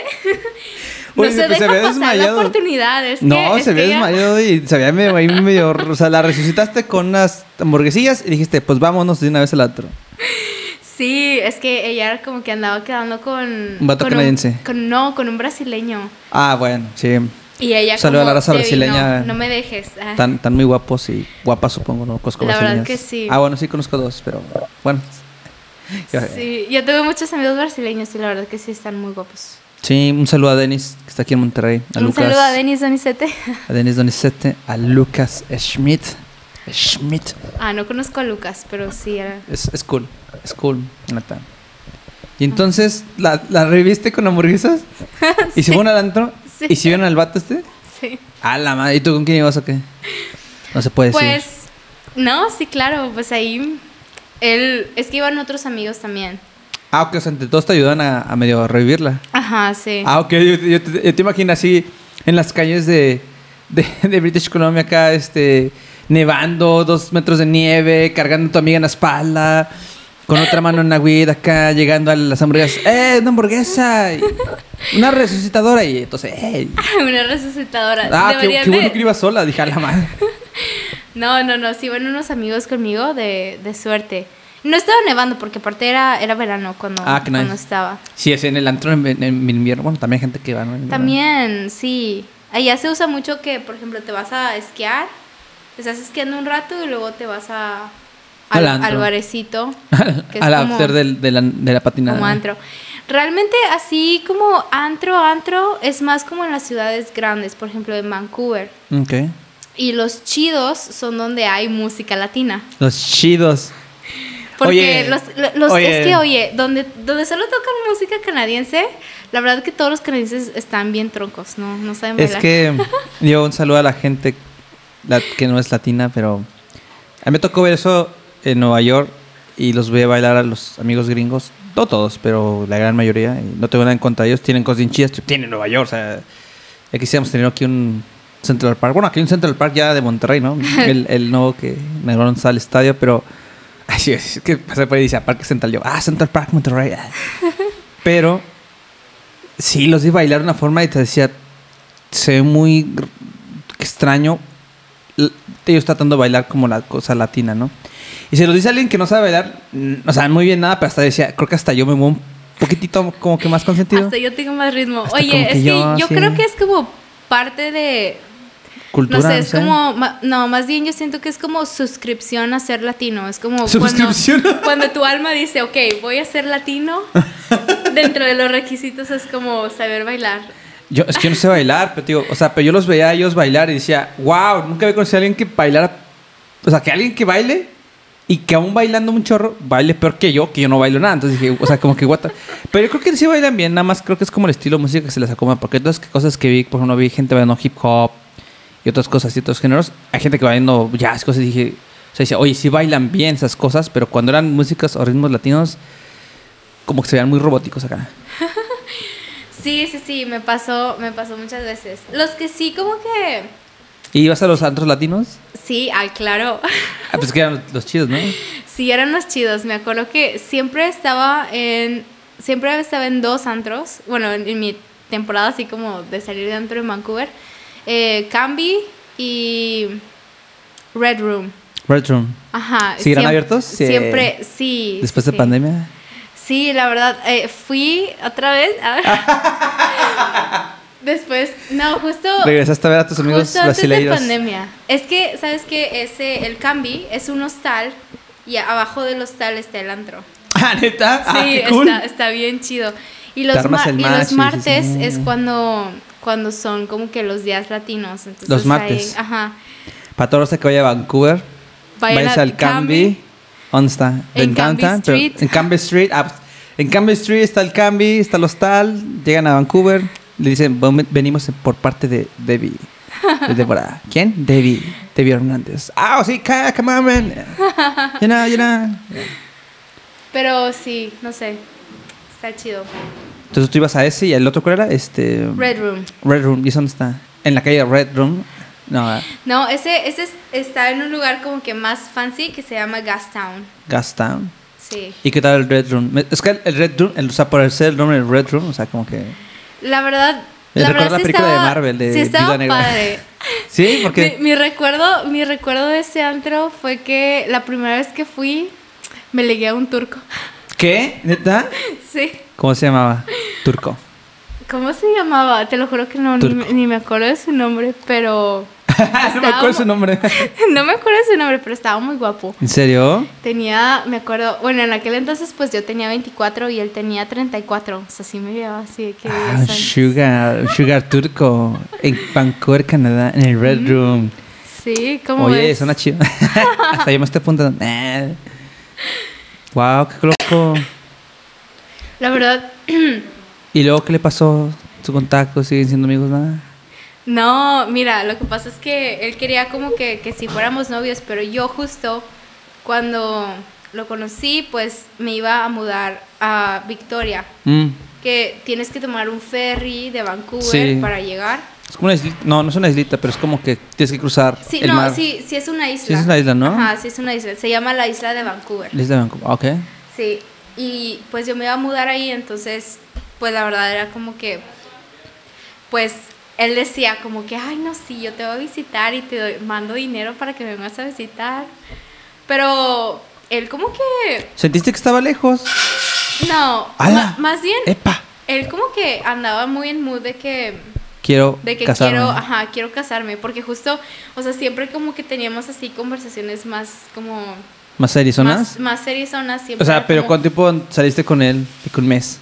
S3: no se
S2: pues, se
S3: deja
S2: había
S3: pasar la oportunidad. Es
S2: No,
S3: que,
S2: se había
S3: ella-
S2: desmayado y se había medio, ahí medio. O sea, la resucitaste con unas hamburguesillas y dijiste, pues vámonos de una vez al otro.
S3: Sí, es que ella como que andaba quedando con...
S2: Un vato
S3: con
S2: canadiense.
S3: con- no, con un brasileño.
S2: Ah, bueno, sí.
S3: Y ella
S2: a la raza
S3: "Debbie,
S2: brasileña.
S3: No, no me dejes. Ah.
S2: Tan, tan muy guapos y guapas, supongo, no conozco
S3: La verdad que sí.
S2: Ah, bueno, sí conozco dos, pero bueno. [laughs]
S3: Sí, yo tuve muchos amigos brasileños y la verdad que sí están muy guapos.
S2: Sí, un saludo a Denis, que está aquí en Monterrey. A
S3: un
S2: Lucas,
S3: saludo a Denis Donizete. [laughs]
S2: a Denis Donizete, a Lucas Schmidt. Schmidt.
S3: Ah, no conozco a Lucas, pero sí era...
S2: Es, es cool, es cool, neta. Y entonces, ¿la, la reviste con hamburguesas? [laughs] ¿Y se fueron al antro?
S3: Sí.
S2: ¿Y si vieron al vato este?
S3: Sí.
S2: A la madre. ¿Y tú con quién ibas o qué? No se puede decir.
S3: Pues, no, sí, claro, pues ahí él, es que iban otros amigos también.
S2: Ah, ok, o sea, entre todos te ayudan a, a medio revivirla.
S3: Ajá, sí.
S2: Ah, ok, yo, yo te, yo te imagino así en las calles de, de, [laughs] de British Columbia acá, este, nevando, dos metros de nieve, cargando a tu amiga en la espalda, con otra mano en la weed acá, llegando a las hamburguesas. [laughs] ¡Eh, una hamburguesa! Y una resucitadora y entonces, ¡eh! [laughs]
S3: Una resucitadora.
S2: Ah, qué, qué bueno que iba sola, dije a la madre.
S3: No, no, no, sí iban unos amigos conmigo de, de suerte. No estaba nevando porque aparte era, era verano cuando,
S2: Ah, nice.
S3: cuando estaba.
S2: Sí, es en el antro en, en- en invierno. Bueno, también hay gente que va, ¿no?
S3: También, sí. Allá se usa mucho que, por ejemplo, te vas a esquiar, estás esquiando un rato y luego te vas a,
S2: Al
S3: al, al barecito. [laughs] que es
S2: Al
S3: como-
S2: after del- de, la, de la patinada.
S3: como antro. Realmente así como antro, antro, es más como en las ciudades grandes, por ejemplo en Vancouver.
S2: Ok.
S3: Y los chidos son donde hay música latina.
S2: Los chidos.
S3: Porque
S2: Oye,
S3: los, lo- los-
S2: oye.
S3: es que, oye, donde, donde solo tocan música canadiense, la verdad que todos los canadienses están bien troncos, ¿no? No saben
S2: Es
S3: bailar.
S2: que [laughs] yo un saludo a la gente la- que no es latina, pero a mí me tocó ver eso en Nueva York y los ve bailar a los amigos gringos. No todos, pero la gran mayoría. y no tengo nada en contra de ellos. Tienen cosas bien chidas. Tienen Nueva York, o sea... Ya quisiéramos tener aquí un Central Park. Bueno, aquí hay un Central Park ya de Monterrey, ¿no? [laughs] El, el nuevo que sale al estadio, pero... Sí, es que pasé por ahí y dice, Parque Central. Yo, ah, Central Park, Monterrey. [laughs] Pero... Sí, los vi bailar de una forma y te decía... Se ve muy extraño. Ellos tratando de bailar como la cosa latina, ¿no? Y se lo dice alguien que no sabe bailar, mm, o sea, muy bien nada, pero hasta decía, creo que hasta yo me muevo un poquitito como que más consentido.
S3: Hasta yo tengo más ritmo.
S2: Hasta
S3: Oye, es que
S2: yo,
S3: yo
S2: sí.
S3: creo que es como parte de
S2: Cultura,
S3: no sé, es como, no, más bien yo siento que es como suscripción a ser latino. Es como
S2: Suscripción.
S3: Cuando, cuando tu alma dice, ok, voy a ser latino, [laughs] dentro de los requisitos es como saber bailar.
S2: Yo, es que yo no sé bailar, pero digo, o sea, pero yo los veía a ellos bailar y decía, wow, nunca había conocido a alguien que bailara, o sea, que alguien que baile y que aún bailando un chorro, baile peor que yo, que yo no bailo nada. Entonces dije, o sea, como que guata. Pero yo creo que sí bailan bien, nada más creo que es como el estilo de música que se les acomoda, porque todas las cosas que vi, por ejemplo, vi gente bailando hip hop y otras cosas y otros géneros, hay gente que bailando jazz, cosas y dije, o sea, decía, oye, sí bailan bien esas cosas, pero cuando eran músicas o ritmos latinos, como que se veían muy robóticos acá. [laughs]
S3: Sí, sí, sí, me pasó, me pasó muchas veces. Los que sí, como que,
S2: ¿Y ibas a los antros latinos?
S3: sí, ay, claro.
S2: Ah, pues que eran los chidos, ¿no? [laughs]
S3: Sí, eran los chidos. Me acuerdo que siempre estaba en. Siempre estaba en dos antros. Bueno, en, en mi temporada así como de salir de antro en Vancouver. Eh, Cambi y Red Room.
S2: Red Room.
S3: Ajá.
S2: ¿Seguirán
S3: siem-
S2: abiertos? Sí.
S3: Siempre, sí.
S2: Después
S3: sí,
S2: de pandemia.
S3: Sí, la verdad. eh, fui otra vez. [laughs] Después, no, justo.
S2: Regresaste a ver a tus amigos
S3: Justo antes de pandemia. Es que, ¿sabes qué? Ese, el Cambi es un hostal y abajo del hostal está el antro. [laughs]
S2: Ah, neta. Ah,
S3: Sí,
S2: qué cool.
S3: está, está bien chido. Y los, ma- y los martes es cuando, cuando son como que los días latinos. Entonces
S2: Los martes.
S3: ajá.
S2: Para todos los que vaya a Vancouver,
S3: Vayan
S2: al Cambi. ¿Dónde está?
S3: En
S2: pero
S3: Street.
S2: En Cambie Street. Ah, pues, en Cambie Street está el Cambi, está el hostal. Llegan a Vancouver. Le dicen, "Ven- venimos por parte de Debbie. De Débora. [laughs] ¿Quién? Debbie. Debbie Hernández. Ah, sí, ca- come on, man. You know, you know.
S3: Pero sí, no sé. Está chido.
S2: Entonces tú ibas a ese y el otro, ¿cuál era? Este.
S3: Red Room.
S2: Red Room. ¿Y eso dónde está? En la calle Red Room. No, ah,
S3: No, ese, ese es- está en un lugar como que más fancy que se llama Gastown.
S2: Gastown.
S3: Sí.
S2: ¿Y qué tal el Red Room? Es que el Red Room, el, o sea, por ser el nombre del Red Room, o sea, como que...
S3: La verdad. La verdad
S2: la
S3: sí
S2: película de
S3: estaba-
S2: Marvel, de
S3: sí estaba
S2: Negra.
S3: padre. [laughs]
S2: Sí, porque...
S3: Mi, mi recuerdo, mi recuerdo de ese antro fue que la primera vez que fui me ligué a un turco.
S2: ¿Qué? ¿Neta? [laughs]
S3: Sí.
S2: ¿Cómo se llamaba? Turco.
S3: ¿Cómo se llamaba? Te lo juro que no, ni, me- ni me acuerdo de su nombre, pero... [laughs]
S2: no me acuerdo su nombre. [laughs]
S3: no me acuerdo de su nombre, pero estaba muy guapo.
S2: ¿En serio?
S3: Tenía, me acuerdo, bueno, en aquel entonces pues yo tenía 24 y él tenía 34. O sea, sí me llevaba así de que...
S2: Ah,
S3: 10 años.
S2: Sugar, Sugar Turco. En Vancouver, Canadá, en el Red Room.
S3: Sí, ¿cómo
S2: Oye,
S3: ves?
S2: suena chido. [laughs] Hasta yo me estoy apuntando. Wow, qué loco.
S3: La verdad, [clears throat]
S2: ¿Y luego qué le pasó? ¿Su contacto? ¿Siguen siendo amigos? Nada.
S3: No, mira, lo que pasa es que él quería como que, que si fuéramos novios, pero yo justo cuando lo conocí, pues me iba a mudar a Victoria,
S2: Mm.
S3: que tienes que tomar un ferry de Vancouver
S2: Sí.
S3: para llegar.
S2: Es como una islita. No, no es una islita, pero es como que tienes que cruzar
S3: Sí,
S2: el
S3: no,
S2: mar.
S3: sí, sí es una isla.
S2: Sí es una isla, ¿no?
S3: Ajá, sí es una isla. Se llama la isla de Vancouver.
S2: La isla de Vancouver. Ok.
S3: Sí, y pues yo me iba a mudar ahí, entonces, pues la verdad era como que, pues él decía como que, ay, no, sí, yo te voy a visitar y te doy- mando dinero para que me vengas a visitar. Pero él como que,
S2: ¿Sentiste que estaba lejos?
S3: no, más bien,
S2: ¡Epa!
S3: él como que andaba muy en mood de que,
S2: Quiero
S3: de que
S2: casarme.
S3: quiero, ajá, quiero casarme, porque justo, o sea, siempre como que teníamos así conversaciones más como...
S2: ¿Más serizonas?
S3: Más, más siempre.
S2: O sea, pero
S3: como-
S2: ¿cuánto tiempo saliste con él? Que un mes.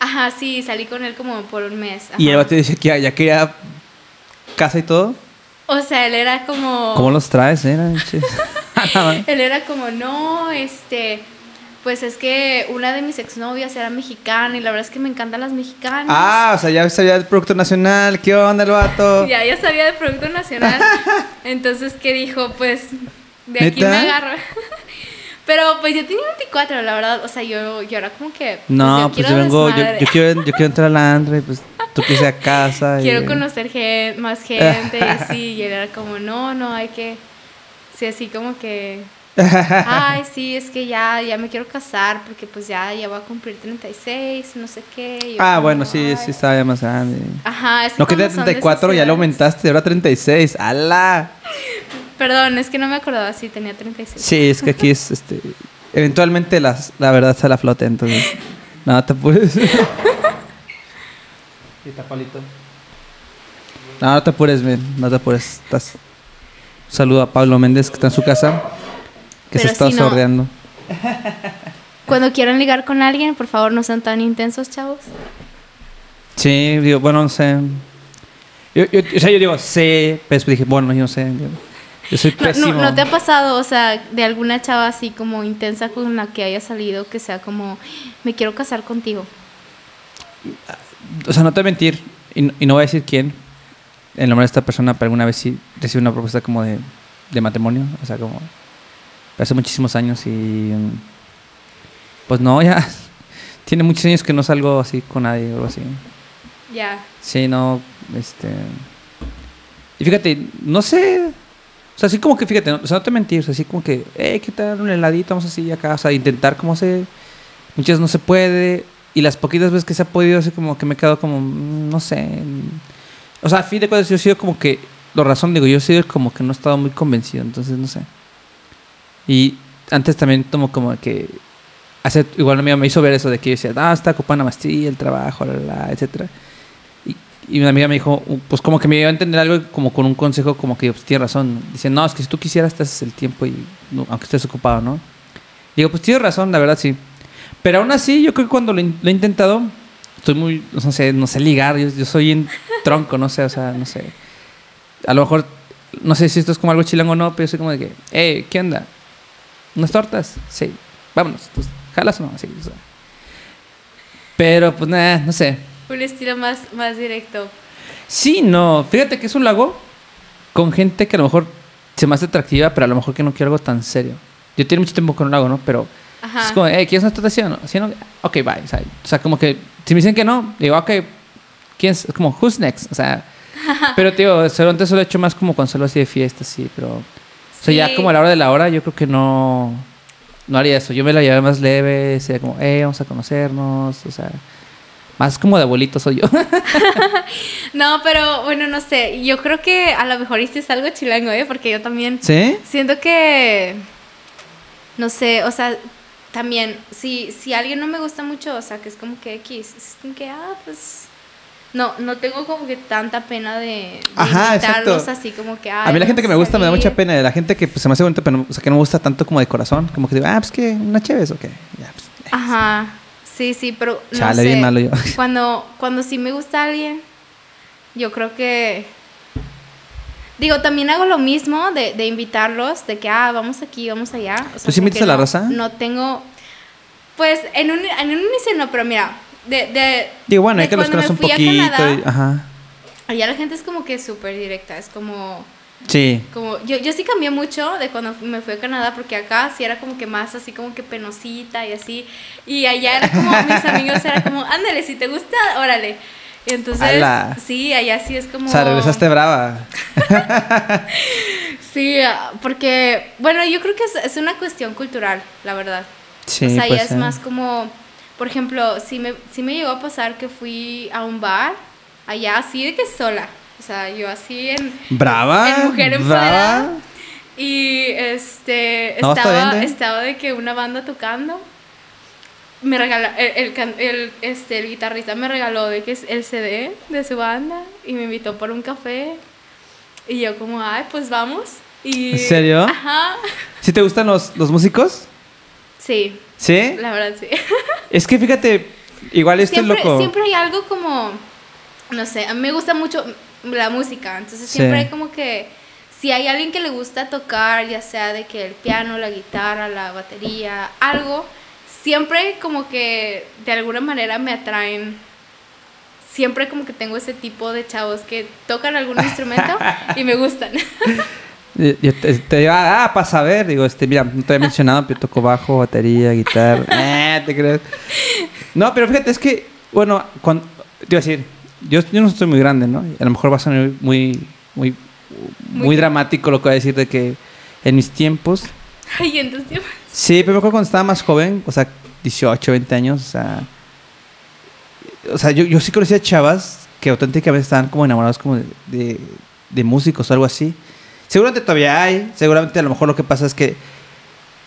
S3: Ajá, sí, salí con él como por un mes.
S2: Y el vato dice que ya, ya quería casa y todo.
S3: O sea, él era como...
S2: ¿Cómo los traes, eh? [laughs] [laughs]
S3: Él era como, no, este... Pues es que una de mis exnovias era mexicana y la verdad es que me encantan las mexicanas.
S2: ah, o sea, ya sabía del Producto Nacional. ¿Qué onda el vato? [laughs]
S3: Ya, ya sabía de Producto Nacional. Entonces, ¿qué dijo? Pues de aquí
S2: ¿Neta?
S3: me agarro. Pero pues yo tenía 24, la verdad. O sea, yo, yo era como que. pues,
S2: No, pues yo, vengo, yo, quiero, yo quiero entrar al Andre, pues tú ir a casa. [laughs] y-
S3: Quiero conocer gen- más gente y así. Y él era como, no, no, hay que. Sí, así como que. Ay, sí, es que ya, ya me quiero casar porque pues ya, ya voy a cumplir 36, no sé qué. yo
S2: Ah,
S3: como,
S2: bueno, sí, sí estaba ya más grande.
S3: Ajá, es que
S2: No que de
S3: son de
S2: 34,
S3: esas
S2: ya lo aumentaste, ahora 36. ¡Hala! [laughs]
S3: Perdón, es que no me acordaba, sí, tenía 36.
S2: Sí, es que aquí es, este... Eventualmente las, la verdad sale a flote, entonces... No, te apures. [laughs] No, no te apures, men. No te apures. Estás... Un saludo a Pablo Méndez, que está en su casa. Que se está
S3: no.
S2: sordeando.
S3: Cuando quieran ligar con alguien, por favor, no sean tan intensos, chavos.
S2: Sí, digo, bueno, no sé. Yo, yo, o sea, yo digo, sí, pero dije, bueno, yo no sé. Yo soy
S3: No,
S2: pésimo.
S3: no, ¿no te ha pasado, o sea, de alguna chava así como intensa con la que haya salido, que sea como, me quiero casar contigo?
S2: O sea, no te voy a mentir, y, no- y no voy a decir quién, el nombre de esta persona, pero alguna vez sí recibí una propuesta como de, de matrimonio, o sea, como hace muchísimos años y pues no, [laughs] ya tiene muchos años que no salgo así con nadie o algo así.
S3: Ya.
S2: Sí, no, este... Y fíjate, no sé, o sea, así como que, fíjate, o sea, no te mentir, o sea, así como que, eh, ¿qué un heladito? Vamos así acá, o sea, intentar como se... Muchas veces no se puede, y las poquitas veces que se ha podido, así como que me he quedado como, mm, no sé... mm, O sea, a fin de cuentas yo he sido como que, lo razón digo, yo he sido como que no he estado muy convencido, entonces no sé. Y antes también como, como que... Hace, igual una amiga me hizo ver eso de que yo decía, ah, está ocupada sí, el trabajo, la, la, la", etcétera. Y, y una amiga me dijo, uh, pues como que me dio a entender algo como con un consejo, como que pues, tiene razón. Dice, no, es que si tú quisieras, te haces el tiempo y no, aunque estés ocupado, ¿no? Digo, pues tienes razón, la verdad sí. Pero aún así, yo creo que cuando lo, in- lo he intentado, estoy muy, no sé, no sé ligar, yo, yo soy en tronco, no sé, o sea, no sé. A lo mejor, no sé si esto es como algo chilango o no, pero yo soy como de que, hey, ¿qué onda? ¿Unas tortas? Sí, vámonos. Pues, ¿Jalas o no? Sí, o sea. Pero pues nada, no sé.
S3: Un estilo más, más directo.
S2: Sí, no. Fíjate que es un lago con gente que a lo mejor se me hace atractiva, pero a lo mejor que no quiero algo tan serio. Yo tengo mucho tiempo con un lago, ¿no? Pero
S3: Ajá.
S2: es como, hey, ¿quieres una torta sí no? Ok, bye. O sea, o sea, como que si me dicen que no, digo, ok, ¿quién es? Es como, who's next? O sea, [laughs] pero tío, seguramente eso lo he hecho más como cuando salgo así de fiesta, sí, pero... O sea, ya como a la hora de la hora, yo creo que no... No haría eso. Yo me la llevé más leve, sería como, hey, vamos a conocernos, o sea... Más como de abuelito soy yo. [laughs] [laughs]
S3: No, pero bueno, no sé. Yo creo que a lo mejor hiciste algo chilango, ¿eh? Porque yo también
S2: ¿Sí?
S3: siento que. No sé, o sea, también, si, si alguien no me gusta mucho, o sea, que es como que X, es como que, ah, pues. No, no tengo como que tanta pena de, de
S2: Ajá,
S3: invitarlos así como que.
S2: A mí la gente que me gusta me da mucha
S3: pena.
S2: pena. La gente que pues, se me hace bonita, pero no- o sea, que no me gusta tanto como de corazón. Como que digo, ah, pues que una chévere o qué. Ya, pues,
S3: Ajá, sí, sí, pero no
S2: Chale,
S3: sé.
S2: bien malo yo. [laughs]
S3: Cuando, cuando sí me gusta alguien, yo creo que... Digo, también hago lo mismo de, de invitarlos, de que, ah, vamos aquí, vamos allá. O sea,
S2: ¿Tú sí invitas a la
S3: no-
S2: raza?
S3: No tengo... Pues en un, en un inicio no, pero mira, de... de
S2: Digo, bueno,
S3: de
S2: hay que los conoces un poquito.
S3: Canadá,
S2: y- ajá.
S3: allá la gente es como que súper directa, es como...
S2: Sí.
S3: Como, yo, yo sí cambié mucho de cuando me fui a Canadá, porque acá sí era como que más así como que penosita y así. Y allá era como, [laughs] mis amigos era como, ándale, si te gusta, órale. Y entonces,
S2: Ala.
S3: sí, allá sí es como...
S2: O sea, regresaste brava. [laughs]
S3: Sí, ah, porque, bueno, yo creo que es, es una cuestión cultural, la verdad.
S2: Sí,
S3: o sea,
S2: puede
S3: ya es
S2: ser.
S3: más como, por ejemplo, si me, sí me llegó a pasar que fui a un bar, allá así de que sola. O sea, yo así en...
S2: ¿Brava?
S3: en mujer
S2: ¿Brava?
S3: empoderada. Y este
S2: No,
S3: estaba,
S2: bien, ¿eh?
S3: estaba de que una banda tocando. Me regaló, el, el, el, este, el guitarrista me regaló de que es el CD de su banda y me invitó por un café. Y yo como, ay, pues vamos. Y,
S2: ¿En serio?
S3: Ajá. [laughs]
S2: ¿Sí te gustan los, los músicos?
S3: Sí,
S2: ¿Sí?
S3: la verdad sí. [laughs]
S2: Es que fíjate, igual esto
S3: siempre,
S2: es loco.
S3: siempre hay algo como, no sé, a mí me gusta mucho la música, entonces siempre
S2: Sí.
S3: hay como que, si hay alguien que le gusta tocar, ya sea de que el piano, la guitarra, la batería, algo, siempre como que de alguna manera me atraen. Siempre como que tengo ese tipo de chavos que tocan algún [laughs] instrumento y me gustan. [laughs]
S2: Yo te, te digo, ah, ah, para saber, digo, este, mira, no te había mencionado, pero toco bajo, batería, guitarra. [laughs] Eh, ¿te crees? No, pero fíjate, es que, bueno, cuando, te iba a decir, yo, yo no estoy muy grande, ¿no? Y a lo mejor va a sonar muy, muy, muy,
S3: Muy-
S2: dramático lo que voy a decir de que en mis tiempos,
S3: Ay, entonces,
S2: sí, pero me acuerdo cuando estaba más joven, o sea, 18, 20 años, o sea, o sea, yo, yo sí conocía chavas que auténticamente estaban como enamorados como de, de, de músicos o algo así. Seguramente todavía hay, seguramente a lo mejor lo que pasa es que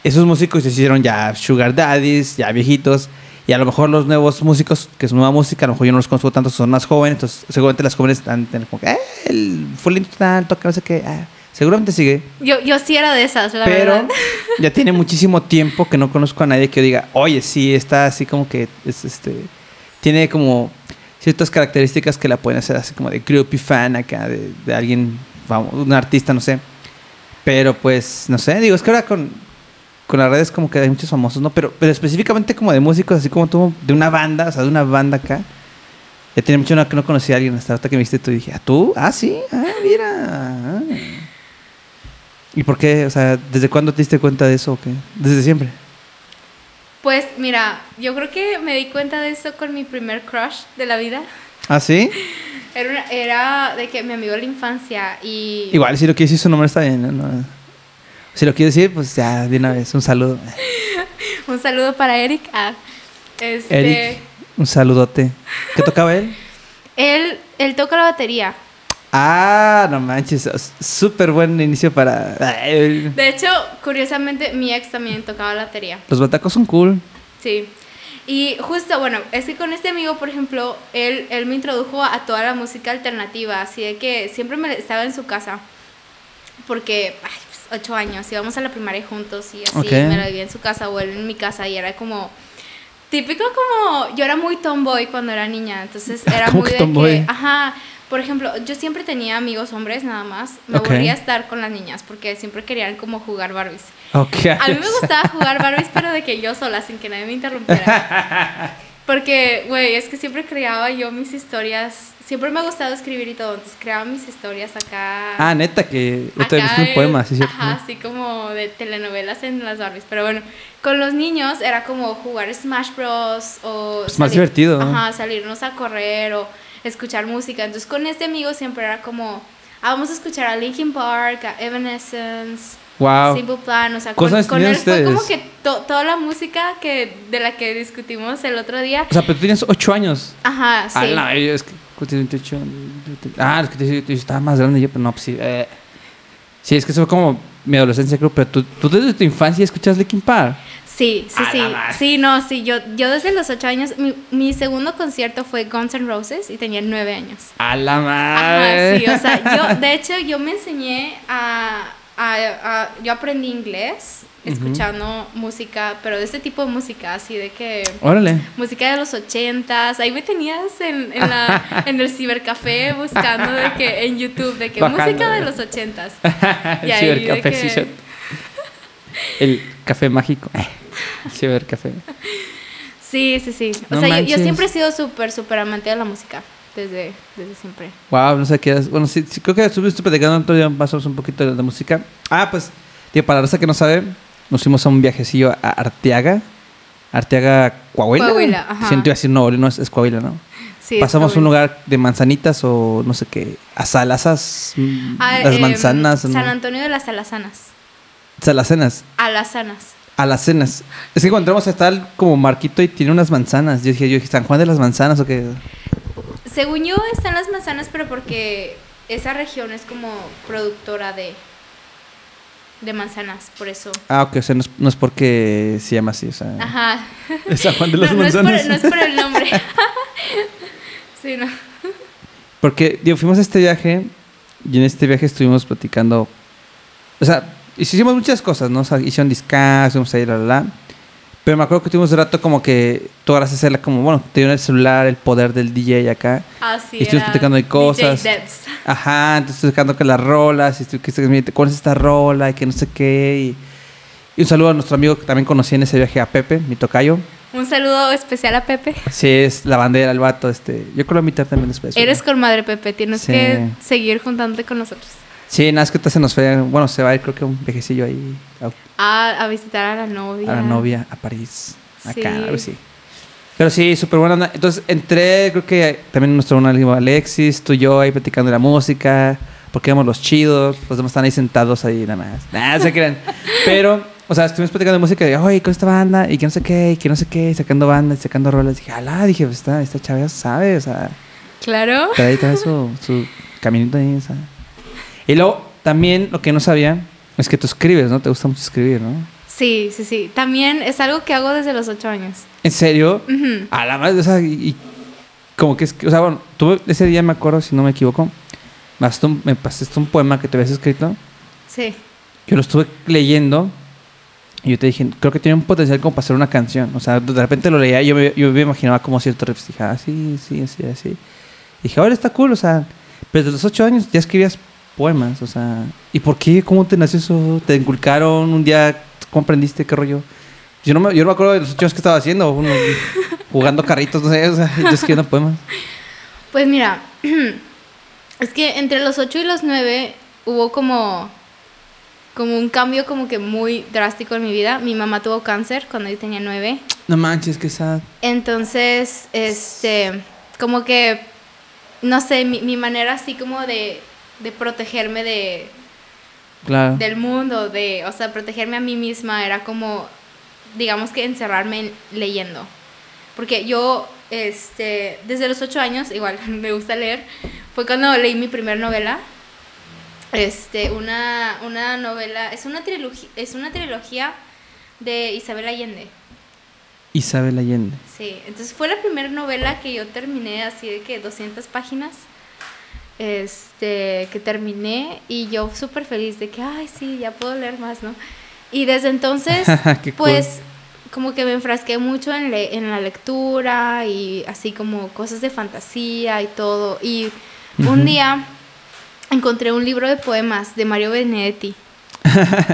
S2: esos músicos se hicieron ya sugar daddies, ya viejitos, y a lo mejor los nuevos músicos, que es nueva música, a lo mejor yo no los conozco tanto, son más jóvenes, entonces seguramente las jóvenes están como que, eh, el fulanito tal, toca no sé qué, ah, seguramente sigue.
S3: yo, yo sí era de esas, la
S2: Pero
S3: verdad.
S2: ya [laughs] tiene muchísimo tiempo que no conozco a nadie que yo diga, oye, sí, está así como que es este. Tiene como ciertas características que la pueden hacer así como de groupie fan acá, de, de alguien, vamos, un artista, no sé. Pero pues, no sé, digo, es que ahora con, con las redes como que hay muchos famosos, ¿no? Pero, pero específicamente como de músicos, así como tú, de una banda, o sea, de una banda acá. Ya tenía mucho que no conocía a alguien hasta ahorita que me viste tú y dije, ¿ah, tú? Ah, sí, ah, mira. ah". ¿Y por qué? O sea, ¿desde cuándo te diste cuenta de eso o qué? ¿Desde siempre?
S3: Pues mira, yo creo que me di cuenta de eso con mi primer crush de la vida.
S2: ¿Ah, sí?
S3: Era, una- era de que mi amigo de la infancia y...
S2: Igual, si lo quieres decir su nombre está bien, ¿no? Si lo quieres decir, pues ya, de una vez, un saludo. [laughs]
S3: Un saludo para Eric. Ah, este,
S2: Eric, un saludote. ¿Qué tocaba él? [laughs]
S3: Él, él toca la batería.
S2: Ah, no manches, súper buen inicio para...
S3: De hecho, curiosamente, mi ex también tocaba la batería.
S2: Los batacos son cool.
S3: Sí. Y justo, bueno, es que con este amigo, por ejemplo, él, él me introdujo a toda la música alternativa, así de que siempre me estaba en su casa, porque, ay, ocho años, íbamos a la primaria juntos y así, me la vivía en su casa o él en mi casa y era como... Típico como, yo era muy tomboy cuando era niña, entonces [laughs] era
S2: ¿Cómo
S3: muy
S2: que
S3: de
S2: tomboy?
S3: que, ajá, por ejemplo, yo siempre tenía amigos hombres nada más, me
S2: Ok.
S3: aburría estar con las niñas porque siempre querían como jugar Barbies. A mí me gustaba jugar [laughs] Barbies, pero de que yo sola, sin que nadie me interrumpiera. [laughs] Porque, güey, es que siempre creaba yo mis historias. Siempre me ha gustado escribir y todo, entonces creaba mis historias acá.
S2: Ah, neta, que
S3: acá
S2: visto un poema, sí, cierto.
S3: Ajá, así como de telenovelas en las Barbies. Pero bueno, con los niños era como jugar Smash Bros. o.
S2: Pues más divertido.
S3: Ajá, salirnos a correr o escuchar música. Entonces con este amigo siempre era como. Ah, vamos a escuchar a Linkin Park, a Evanescence.
S2: Wow.
S3: Simple Plan, o sea,
S2: ¿Cuántos
S3: con, él fue como
S2: ustedes?
S3: que to- toda la música que de la que discutimos el otro día.
S2: O sea, pero tú tienes ocho años.
S3: Ajá, sí.
S2: Ah, no, yo es que ¿cuánto tienes 28? Ah, es que te- estaba más grande yo, pero no, pues sí. eh. Sí, es que eso fue como mi adolescencia, creo, pero tú, tú desde tu infancia escuchas Linkin Park.
S3: Sí, sí, sí. Sí, no, sí. Yo, yo desde los ocho años, mi, mi segundo concierto fue Guns N' Roses y tenía nueve años.
S2: A la
S3: Ajá,
S2: madre.
S3: sí, o sea, yo, [laughs] de hecho, yo me enseñé a, a, a- yo aprendí inglés escuchando música, pero de este tipo de música, así de que
S2: Órale.
S3: música de los ochentas, ahí me tenías en, en, la, [laughs] en el cibercafé buscando de que en YouTube, de que
S2: Bajando.
S3: música de los ochentas. [laughs]
S2: el
S3: Y ahí de
S2: cibercafé,
S3: que-
S2: sí. El café mágico. [laughs] El cibercafé.
S3: Sí, sí, sí. O
S2: No
S3: sea, yo, yo siempre he sido súper, súper amante de la música, desde, desde siempre.
S2: Wow, no sé qué es. Bueno, sí, sí, creo que estuviste platicando o menos un poquito de música. Ah, pues, tío, para la raza que no sabe, nos fuimos a un viajecillo a Arteaga. Arteaga, Coahuila.
S3: Coahuila, ajá.
S2: Siento iba a decir León, no es, es Coahuila, ¿no?
S3: Sí,
S2: Pasamos un lugar de manzanitas o no sé qué, a salazas, mm,
S3: Ah,
S2: las
S3: em,
S2: manzanas, ¿no?
S3: San Antonio de las Alazanas.
S2: salacenas,
S3: Alazanas.
S2: alacenas. Es que cuando entramos está como marquito y tiene unas manzanas. Yo dije, yo dije, San Juan de las Manzanas o qué.
S3: Según yo, están las manzanas, pero porque esa región es como productora de, de manzanas, por eso.
S2: Ah, ok, o sea, no es, no es porque se llama así, o sea.
S3: Ajá. [laughs]
S2: es San Juan de las
S3: no, no es por, no es por el nombre. [laughs] sí, no.
S2: Porque, digo, fuimos a este viaje y en este viaje estuvimos platicando. O sea, hicimos muchas cosas, ¿no? O sea, hicieron discas, fuimos a ir a la, la. Pero me acuerdo que tuvimos un rato como que tú ahora hacerla como, bueno, te dio el celular, el poder del DJ acá.
S3: Ah, sí.
S2: Y estuvimos platicando de
S3: DJ
S2: cosas.
S3: Debs.
S2: Ajá, entonces estoy tocando que las rolas, y estoy, que ¿cuál es esta rola? Y que no sé qué. Y, y un saludo a nuestro amigo que también conocí en ese viaje, a Pepe, mi tocayo.
S3: Un saludo especial a Pepe.
S2: Sí, es la bandera, el vato, este. Yo creo invitar también después.
S3: Eres con madre Pepe, tienes
S2: Sí.
S3: que seguir juntándote con nosotros.
S2: Sí, nada, es que se nos fue. Bueno, se va a ir, creo que un vejecillo ahí a,
S3: a visitar a la novia.
S2: a la novia a París. Acá,
S3: Sí.
S2: algo así. Pero sí, súper buena onda. Entonces entré, creo que también nuestro amigo Alexis, tú y yo ahí platicando de la música, porque éramos los chidos, los demás están ahí sentados ahí nada más. [laughs] Nada, se crean. Pero, o sea, estuvimos platicando de música y, oye, con esta banda, y que no sé qué, y que no sé qué, y sacando bandas, y sacando rolas. dije, alá, dije, pues esta, esta sabe, o sea,
S3: Claro.
S2: trae, trae su, su caminito ahí, o sea. Y luego, también lo que no sabía es que tú escribes, ¿no? Te gusta mucho escribir, ¿no?
S3: Sí, sí, sí. También es algo que hago desde los ocho años.
S2: ¿En serio?
S3: Ujú.
S2: A la madre, o sea, y, y como que es o sea, bueno, tú ese día me acuerdo, si no me equivoco, me pasaste un, me pasaste un poema que te habías escrito,
S3: Sí.
S2: yo lo estuve leyendo y yo te dije, creo que tiene un potencial como para hacer una canción, o sea, de repente lo leía y yo me, yo me imaginaba como cierto riff, dije, ah, sí, sí, así, así. Y dije, ahora está cool, o sea, pero desde los ocho años ya escribías poemas, o sea, ¿y por qué? ¿Cómo te nació eso? ¿Te inculcaron un día? ¿Cómo aprendiste? ¿Qué rollo? Yo no me, yo no me acuerdo de los ocho años que estaba haciendo, uno, [laughs] jugando carritos, no sé, o sea, yo escribiendo poemas.
S3: Pues mira, [clears throat] es que entre los 8 y los 9 hubo como, como un cambio como que muy drástico en mi vida. Mi mamá tuvo cáncer cuando yo tenía 9.
S2: No manches, qué sad.
S3: Entonces, este, como que, no sé, mi, mi manera así como de, de protegerme de,
S2: Claro.
S3: del mundo, de, o sea, protegerme a mí misma era como, digamos que encerrarme en- leyendo. Porque yo, este, desde los ocho años, igual [laughs] me gusta leer, fue cuando leí mi primera novela. Este, una, una novela, es una trilogía, es una trilogía de Isabel Allende.
S2: Isabel Allende.
S3: Sí, entonces fue la primera novela que yo terminé así de que 200 páginas. Este, que terminé y yo súper feliz de que, ay, sí, ya puedo leer más, ¿no? Y desde entonces, [laughs]
S2: cool.
S3: pues, como que me enfrasqué mucho en, le- en la lectura y así como cosas de fantasía y todo. Y un día encontré un libro de poemas de Mario Benedetti,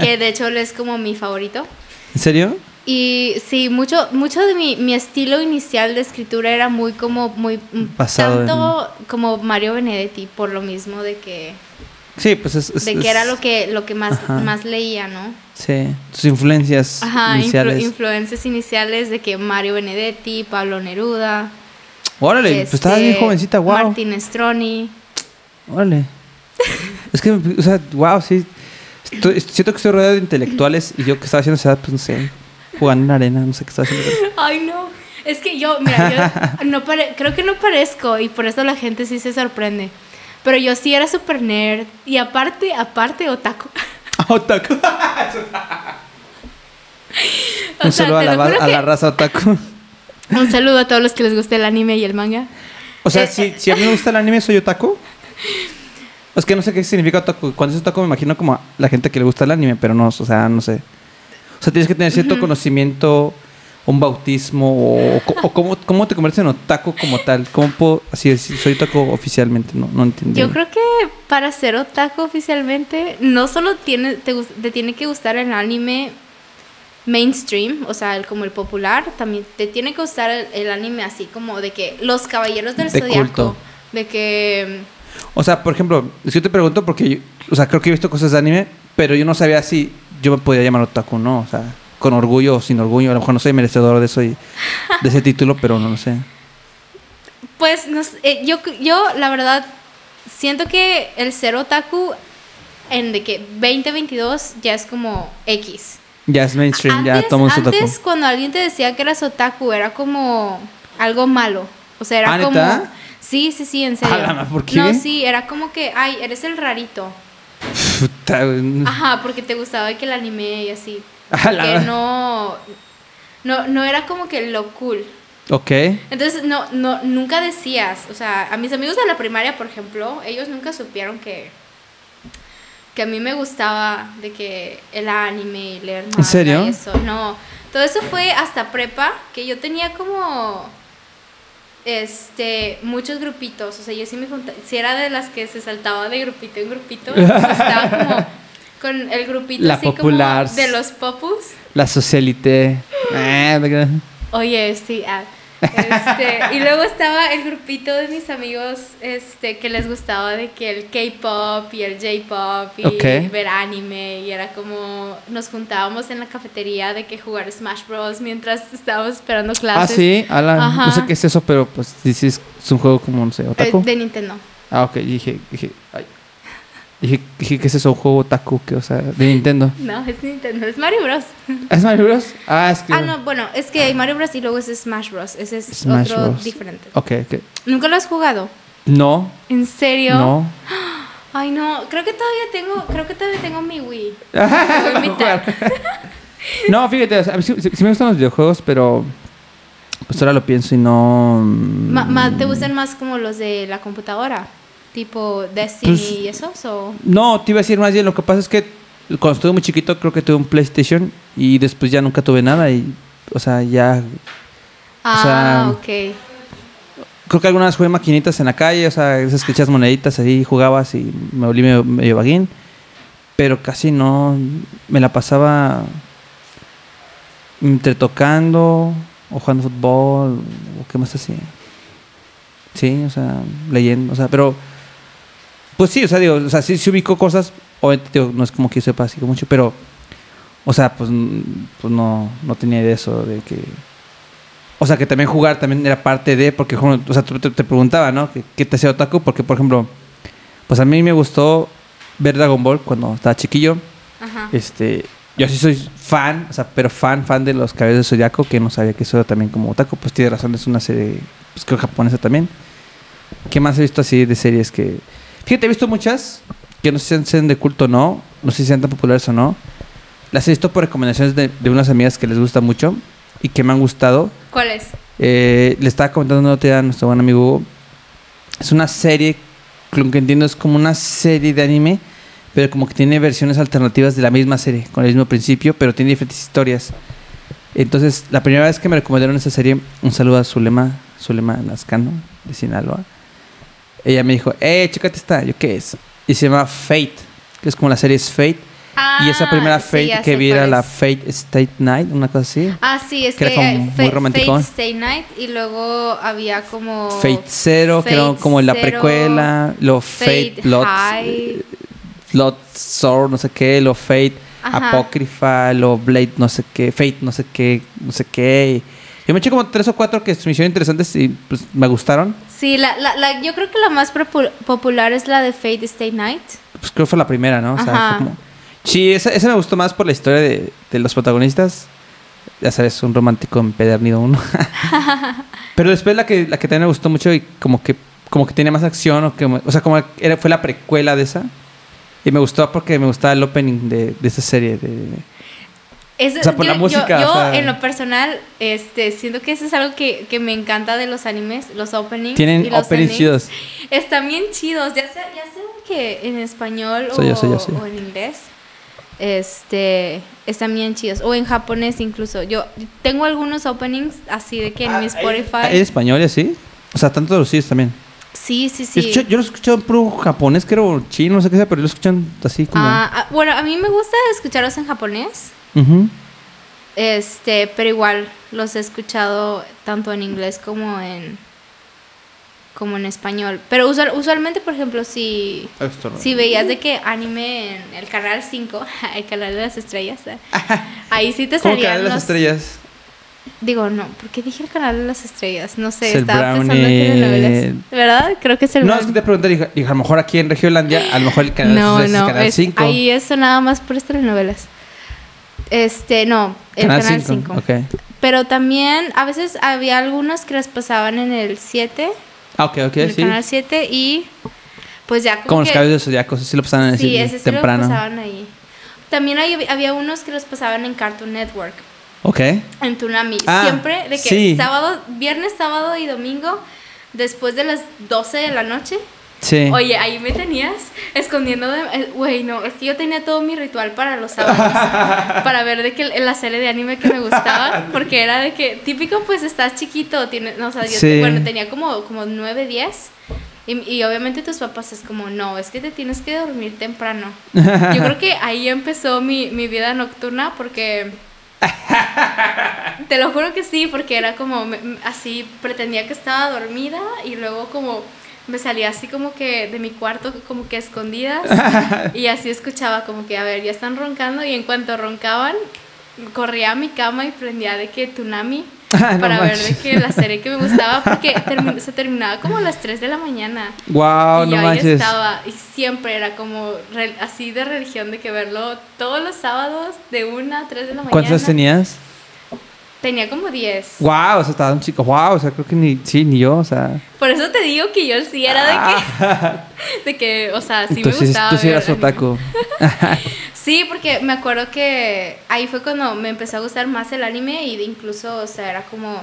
S3: que de [laughs] hecho él es como mi favorito.
S2: ¿En serio?
S3: Y sí, mucho, mucho de mi, mi estilo inicial de escritura era muy como, muy, mm,
S2: Basado
S3: tanto como Mario Benedetti, por lo mismo de que,
S2: Sí, pues es. es-
S3: de
S2: es-
S3: que era lo que, lo que más,
S2: Ajá.
S3: más leía, ¿no?
S2: Sí, tus influencias
S3: Ajá, influ-
S2: iniciales.
S3: influencias iniciales de que Mario Benedetti, Pablo Neruda,
S2: Órale, pues estaba bien
S3: este,
S2: jovencita, wow.
S3: Martín Stroni.
S2: Órale. es que, o sea, wow, sí. Estoy- siento que estoy rodeado de intelectuales y yo que estaba haciendo esa edad, pues no sé, jugando en arena, no sé qué estaba haciendo.
S3: Ay, no. Es que yo, mira, yo [laughs] no creo que no parezco y por eso la gente sí se sorprende. Pero yo sí era super nerd y aparte, aparte, otaku. [laughs]
S2: Otaku. [laughs]
S3: O
S2: Un
S3: sea,
S2: saludo a la, a la raza otaku.
S3: Un saludo a todos los que les guste el anime y el manga.
S2: O sea,
S3: Eh,
S2: si, si a mí me gusta el anime, soy otaku. Es que no sé qué significa otaku. Cuando es otaku me imagino como a la gente que le gusta el anime, pero no, o sea, no sé. O sea, tienes que tener cierto conocimiento, un bautismo, o, o- o cómo, cómo te conviertes en otaku como tal. ¿Cómo puedo así decir, soy otaku oficialmente? No, no entendí.
S3: Yo creo que para ser otaku oficialmente, no solo tiene, te, tiene que gustar el anime mainstream, o sea, el, como el popular, también te tiene que gustar el, el anime así como de que los caballeros del
S2: De
S3: zodiaco,
S2: culto.
S3: de que
S2: O sea, por ejemplo, que yo te pregunto porque, yo- o sea, creo que he visto cosas de anime, pero yo no sabía si yo me podía llamar otaku, ¿no? O sea, con orgullo o sin orgullo. A lo mejor no soy merecedor de eso y de ese título, pero no lo sé.
S3: Pues no sé, eh, yo, yo la verdad siento que el ser otaku en de que 2022 ya es como X.
S2: Ya es mainstream, ya
S3: Antes,
S2: es otaku.
S3: antes cuando alguien te decía que eras otaku era como algo malo. O sea, era
S2: ¿Ah,
S3: como? Sí, sí, sí, en serio. No, sí, era como que, ay, eres el rarito.
S2: Puta.
S3: Ajá, porque te gustaba que el anime y así. [laughs]
S2: A la
S3: no no no era como que lo cool.
S2: Ok.
S3: Entonces, no, no, nunca decías, o sea, a mis amigos de la primaria, por ejemplo, ellos nunca supieron que, que a mí me gustaba de que el anime y leer manga
S2: serio?
S3: y eso. No, todo eso fue hasta prepa, que yo tenía como, este, muchos grupitos, o sea, yo sí me juntaba, si era de las que se saltaba de grupito en grupito, entonces [laughs] estaba como con el grupito
S2: La
S3: así
S2: popular.
S3: como de los popus.
S2: La socialité. Que-
S3: Oye, sí, ah, Este, y luego estaba el grupito de mis amigos este, que les gustaba de que el K-pop y el J-pop y ver anime. Y era como nos juntábamos en la cafetería de que jugar Smash Bros. mientras estábamos esperando
S2: Ah,
S3: clases.
S2: sí, ala, no sé qué es eso, pero pues dices, es un juego como, no sé,
S3: Eh,
S2: otaku.
S3: de Nintendo.
S2: Ah, ok, dije, dije, ay. Dije, dije, ¿qué es eso? Un juego otaku, que, o sea, de Nintendo. [laughs]
S3: No, es Nintendo, es Mario Bros. [laughs]
S2: ¿Es Mario Bros? Ah, es que...
S3: Ah, no, bueno, es que hay Mario Bros. y luego es Smash Bros. Ese es
S2: Smash
S3: otro
S2: Bros.
S3: diferente.
S2: Ok, ok.
S3: ¿Nunca lo has jugado?
S2: No,
S3: ¿En serio?
S2: no. [gasps]
S3: Ay, no, creo que todavía tengo, creo que todavía tengo mi Wii. [laughs]
S2: No, fíjate, o sea, sí- sí me gustan los videojuegos, pero pues ahora lo pienso y no... mm,
S3: Ma- ma- ¿Te gustan más como los de la computadora? Tipo Destiny
S2: Pues-
S3: y esos o
S2: No, te iba a decir más bien, lo que pasa es que cuando estuve muy chiquito creo que tuve un PlayStation y después ya nunca tuve nada y, o sea, ya...
S3: Ah,
S2: sea,
S3: ok.
S2: Creo que algunas jugué maquinitas en la calle, o sea, esas que echas moneditas ahí, jugabas y me volví medio, medio vaguín. Pero casi no, me la pasaba entre tocando o jugando fútbol o qué más así. Sí, o sea, leyendo, o sea, pero... Pues sí, o sea, digo, o sea, sí, sí ubico cosas, obviamente digo, no es como que yo sepa así mucho, pero... O sea, pues, pues no, no tenía de eso, de que... O sea, que también jugar también era parte de, porque, o sea, te, te preguntaba, ¿no? ¿Qué, qué te hacía otaku? Porque, por ejemplo, pues a mí me gustó ver Dragon Ball cuando estaba chiquillo.
S3: Ajá.
S2: Este, yo sí soy fan, o sea, pero fan, fan de los Caballeros del Zodiaco, que no sabía que eso era también como otaku. Pues tiene razón, es una serie, pues creo japonesa también. ¿Qué más he visto así de series que... Fíjate, he visto muchas, que no sé si sean de culto o no, no sé si sean tan populares o no. Las he visto por recomendaciones de, de unas amigas que les gusta mucho y que me han gustado.
S3: ¿Cuál es?
S2: Eh, le estaba comentando a nuestro buen amigo Hugo. Es una serie, lo que entiendo es como una serie de anime, pero como que tiene versiones alternativas de la misma serie, con el mismo principio, pero tiene diferentes historias. Entonces, la primera vez que me recomendaron esa serie, un saludo a Zulema, Zulema Lascano, de Sinaloa. Ella me dijo, eh, chécate esta, ¿yo qué es? Y se llama Fate, que es como la serie es Fate. y esa primera
S3: Ah, sí,
S2: Fate que vi era la. Fate State Night, una cosa así.
S3: Ah, sí, es
S2: que
S3: que,
S2: era como
S3: eh,
S2: muy romanticón.
S3: Fate Stay Night y luego había como
S2: Fate Zero, que era como la precuela, lo Fate,
S3: Fate
S2: Lot,
S3: High.
S2: Lot Sword, no sé qué, lo Fate
S3: Ajá.
S2: Apócrifa, lo Blade, no sé qué, Fate, no sé qué, no sé qué. Yo me eché como tres o cuatro que se me hicieron interesantes y pues me gustaron.
S3: Sí, la, la, la- yo creo que la más popular es la de Fate Stay Night.
S2: Pues creo que fue la primera, ¿no? O sea,
S3: Ajá.
S2: fue como- Sí, esa, esa me gustó más por la historia de, de los protagonistas. Ya sabes, un romántico empedernido uno. [laughs] Pero después la que, la que también me gustó mucho y como que, como que tenía más acción, o, que, o sea, como era, fue la precuela de esa. Y me gustó porque me gustaba el opening de, de esa serie. De,
S3: Eso-
S2: O sea, por la música,
S3: Yo,
S2: o sea-
S3: en lo personal, este, siento que eso es algo que, que me encanta de los animes, los openings.
S2: Tienen
S3: y los
S2: openings
S3: endings.
S2: chidos.
S3: Están bien chidos, ya sea, ya sea que en español
S2: Soy
S3: o,
S2: yo, soy yo, soy yo.
S3: o en inglés. Este, están bien chidos. O en japonés incluso. Yo tengo algunos openings así de que en mi Spotify.
S2: Ah, ¿Es español y así? O sea, tanto los suyos también.
S3: sí, sí,
S2: Yo,
S3: sí.
S2: escuché- yo lo escuché en puro japonés, creo, chino, no sé qué sea, pero lo escuchan así como...
S3: Ah, ah, bueno, a mí me gusta escucharlos en japonés.
S2: Ujú.
S3: Este, pero igual los he escuchado tanto en inglés como en como en español. Pero usual- usualmente, por ejemplo, si si veías de que anime en el canal 5, [laughs] el canal de las estrellas, eh, [laughs] ahí sí te
S2: ¿Cómo
S3: salían
S2: que de las
S3: los-
S2: estrellas?
S3: Digo, no, ¿por qué dije el canal de las estrellas? No sé,
S2: Es
S3: estaba pensando en
S2: Brownie.
S3: telenovelas. ¿Verdad? Creo que es el
S2: No, es que
S3: Brownie.
S2: te pregunté, dije, dije, a lo mejor aquí en Regiolandia, a lo mejor el canal
S3: No,
S2: es
S3: no,
S2: el canal
S3: es-
S2: 5.
S3: ahí eso nada más por telenovelas. Este, no, el canal 5.
S2: Ok.
S3: Pero también a veces había algunos que las pasaban en el 7,
S2: Ah, ok, ok,
S3: en el
S2: sí.
S3: canal 7 y pues ya como,
S2: Como los caballos de Zodiaco, sí lo pasaban así
S3: Sí, ese sí
S2: temprano.
S3: los pasaban ahí. También hay- había unos que los pasaban en Cartoon Network,
S2: Ok.
S3: en Toonami.
S2: Ah,
S3: Siempre de que
S2: sí.
S3: sábado, viernes, sábado y domingo, después de las 12 de la noche.
S2: Sí.
S3: Oye, ahí me tenías escondiendo de... eh, Güey, no, es que yo tenía todo mi ritual para los sábados. [laughs] para ver de que la serie de anime que me gustaba. [laughs] Porque era de que, típico, pues estás chiquito. Tienes, no, o sea, yo,
S2: Sí.
S3: bueno, tenía como, como 9, 10. Y, y obviamente tus papás es como, no, es que te tienes que dormir temprano. Yo creo que ahí empezó mi, mi vida nocturna porque [laughs] Te lo juro que sí, porque era como así, pretendía que estaba dormida y luego como me salía así como que de mi cuarto como que escondidas [laughs] y así escuchaba como que, a ver, ya están roncando y en cuanto roncaban, corría a mi cama y prendía de que Tunami [laughs]
S2: Ah, no
S3: para ver de que la serie que me gustaba, porque [laughs] se terminaba como a las 3 de la mañana.
S2: Wow,
S3: y
S2: no
S3: ahí
S2: manches.
S3: estaba, y siempre era como así de religión de que verlo todos los sábados de 1 a 3 de la mañana.
S2: ¿Cuántos tenías?
S3: Tenía como 10.
S2: Wow, o sea, estaba un chico. Wow, o sea, creo que ni, sí, ni yo, o sea.
S3: Por eso te digo que yo sí era de que, [laughs] de que o sea, sí me
S2: Entonces,
S3: gustaba.
S2: tú sí eras otaku. [laughs]
S3: Sí, porque me acuerdo que ahí fue cuando me empezó a gustar más el anime y incluso, o sea, era como,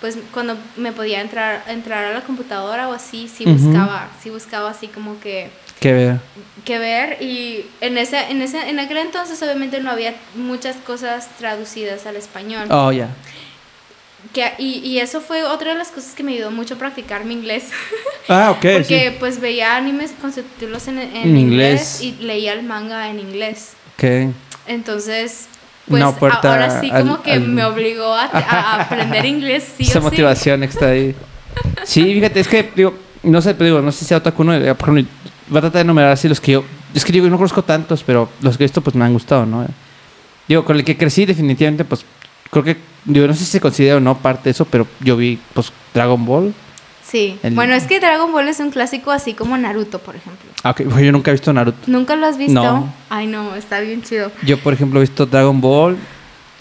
S3: pues cuando me podía entrar, entrar a la computadora o así, sí buscaba, sí buscaba así como que,
S2: Qué ver.
S3: que ver y en ese, en ese, en aquel entonces obviamente no había muchas cosas traducidas al español.
S2: Oh, ya.
S3: Que, y, y eso fue otra de las cosas que me ayudó mucho a practicar mi inglés. [laughs]
S2: Ah, ok.
S3: Porque
S2: sí.
S3: pues veía animes con subtítulos en, en
S2: En
S3: inglés.
S2: inglés.
S3: y leía el manga en inglés.
S2: Ok.
S3: Entonces, pues a- ahora sí
S2: al-
S3: como que
S2: al-
S3: me obligó a, a aprender inglés sí
S2: Esa
S3: o sí.
S2: motivación extra ahí. Sí, fíjate, es que, digo, no sé, pero digo, no sé si sea otaku, no, por ejemplo, voy a tratar de enumerar así los que yo, es que digo, yo no conozco tantos, pero los que he visto, pues me han gustado, ¿no? Digo, con el que crecí, definitivamente, pues, creo que, digo, no sé si se considera o no parte de eso, pero yo vi, pues, Dragon Ball.
S3: Sí.
S2: El-
S3: Bueno, es que Dragon Ball es un clásico así como Naruto, por ejemplo.
S2: Ah, ok, pues yo nunca he visto Naruto.
S3: ¿Nunca lo has visto?
S2: No.
S3: Ay, no, está bien chido.
S2: Yo, por ejemplo, he visto Dragon Ball,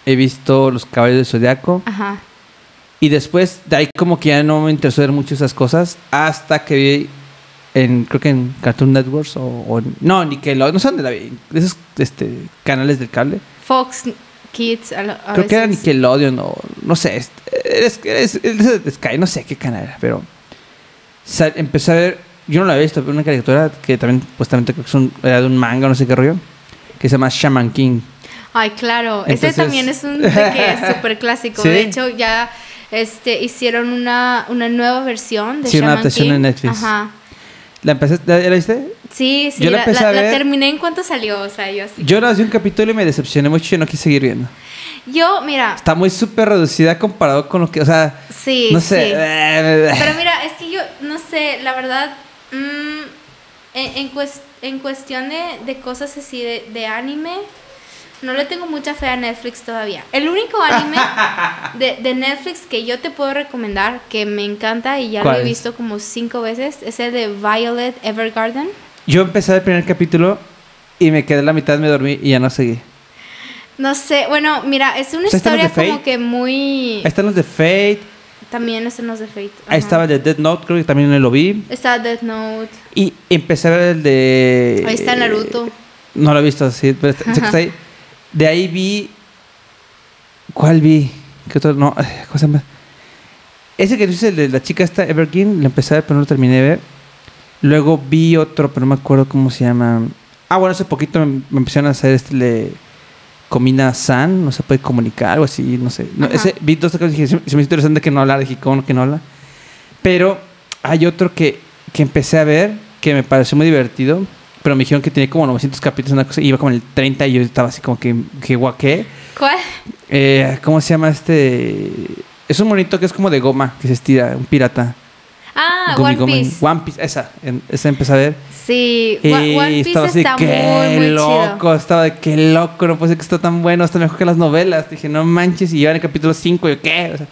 S2: he visto Los Caballos del Zodiaco,
S3: Ajá.
S2: y después de ahí como que ya no me interesó ver mucho esas cosas, hasta que vi en, creo que en Cartoon Networks o, no, Nickelodeon, no sé dónde la vi, de esos este, canales del cable.
S3: Fox Kids a, lo- a
S2: creo que era. Nickelodeon o no sé, es, es, es- Sky, no sé qué canal era, pero sa- empecé a ver, yo no la había visto, pero una caricatura que también, pues también creo que es un- era de un manga, no sé qué rollo, que se llama Shaman King.
S3: Ay, claro. Ese también es un súper [laughs] clásico.
S2: Sí.
S3: De hecho, ya este, hicieron una, una nueva versión de
S2: Sí, una
S3: Shaman
S2: adaptación
S3: King.
S2: en Netflix.
S3: Ajá.
S2: ¿La empecé, la, la viste?
S3: Sí, sí,
S2: Yo la
S3: la,
S2: empecé
S3: la-
S2: ver-
S3: terminé en cuanto salió, o sea, yo así.
S2: Yo la vi un capítulo y me decepcioné mucho y no quise seguir viendo.
S3: Yo, mira,
S2: Está muy súper reducida comparado con lo que, o sea,
S3: sí,
S2: no sé.
S3: sí. Pero mira, es que yo, no sé, la verdad, mm, en, en, cues- en cuestión de, de cosas así de, de anime, no le tengo mucha fe a Netflix todavía. El único anime [laughs] de, de Netflix que yo te puedo recomendar, que me encanta y ya lo
S2: ¿Cuál
S3: he visto como cinco veces, es el de Violet Evergarden.
S2: Yo empecé el primer capítulo y me quedé a la mitad, me dormí y ya no seguí.
S3: No sé, bueno, mira, es una
S2: ahí
S3: historia como que muy...
S2: Ahí están los de Fate,
S3: También están los de Fate.
S2: ahí
S3: ajá.
S2: estaba el de Dead Note, creo que también lo vi.
S3: Está Death Note.
S2: Y empecé a ver el de...
S3: Ahí está Naruto.
S2: No lo he visto, sí, pero está ahí. De ahí vi... ¿Cuál vi? ¿Qué otro? No, ay, ¿cómo se llama? Ese que dices, el de la chica esta, Evergreen, lo empecé a ver, pero no lo terminé de ver. Luego vi otro, pero no me acuerdo cómo se llama. Ah, bueno, hace poquito me, me empezaron a hacer este de Comina San, no se puede comunicar, algo así, no sé. No, ese, vi dos cosas y dije, se se me hizo interesante que no hablara, dije, ¿cómo que no habla? Pero hay otro que, que empecé a ver que me pareció muy divertido, pero me dijeron que tenía como 900 capítulos, una cosa, y iba como en el 30 y yo estaba así como que, que guaqué.
S3: ¿Cuál?
S2: Eh, ¿Cómo se llama este? Es un monito que es como de goma, que se estira, un pirata.
S3: Ah,
S2: Gumi
S3: One. Piece.
S2: One Piece, esa, en- esa empecé a ver.
S3: Sí,
S2: Y
S3: One One Piece
S2: estaba así,
S3: está
S2: qué
S3: muy, muy
S2: loco,
S3: chido.
S2: estaba de qué loco, no puede ser que está tan bueno, está mejor que las novelas. Dije, no manches, y iba en el capítulo 5, yo qué. O sea,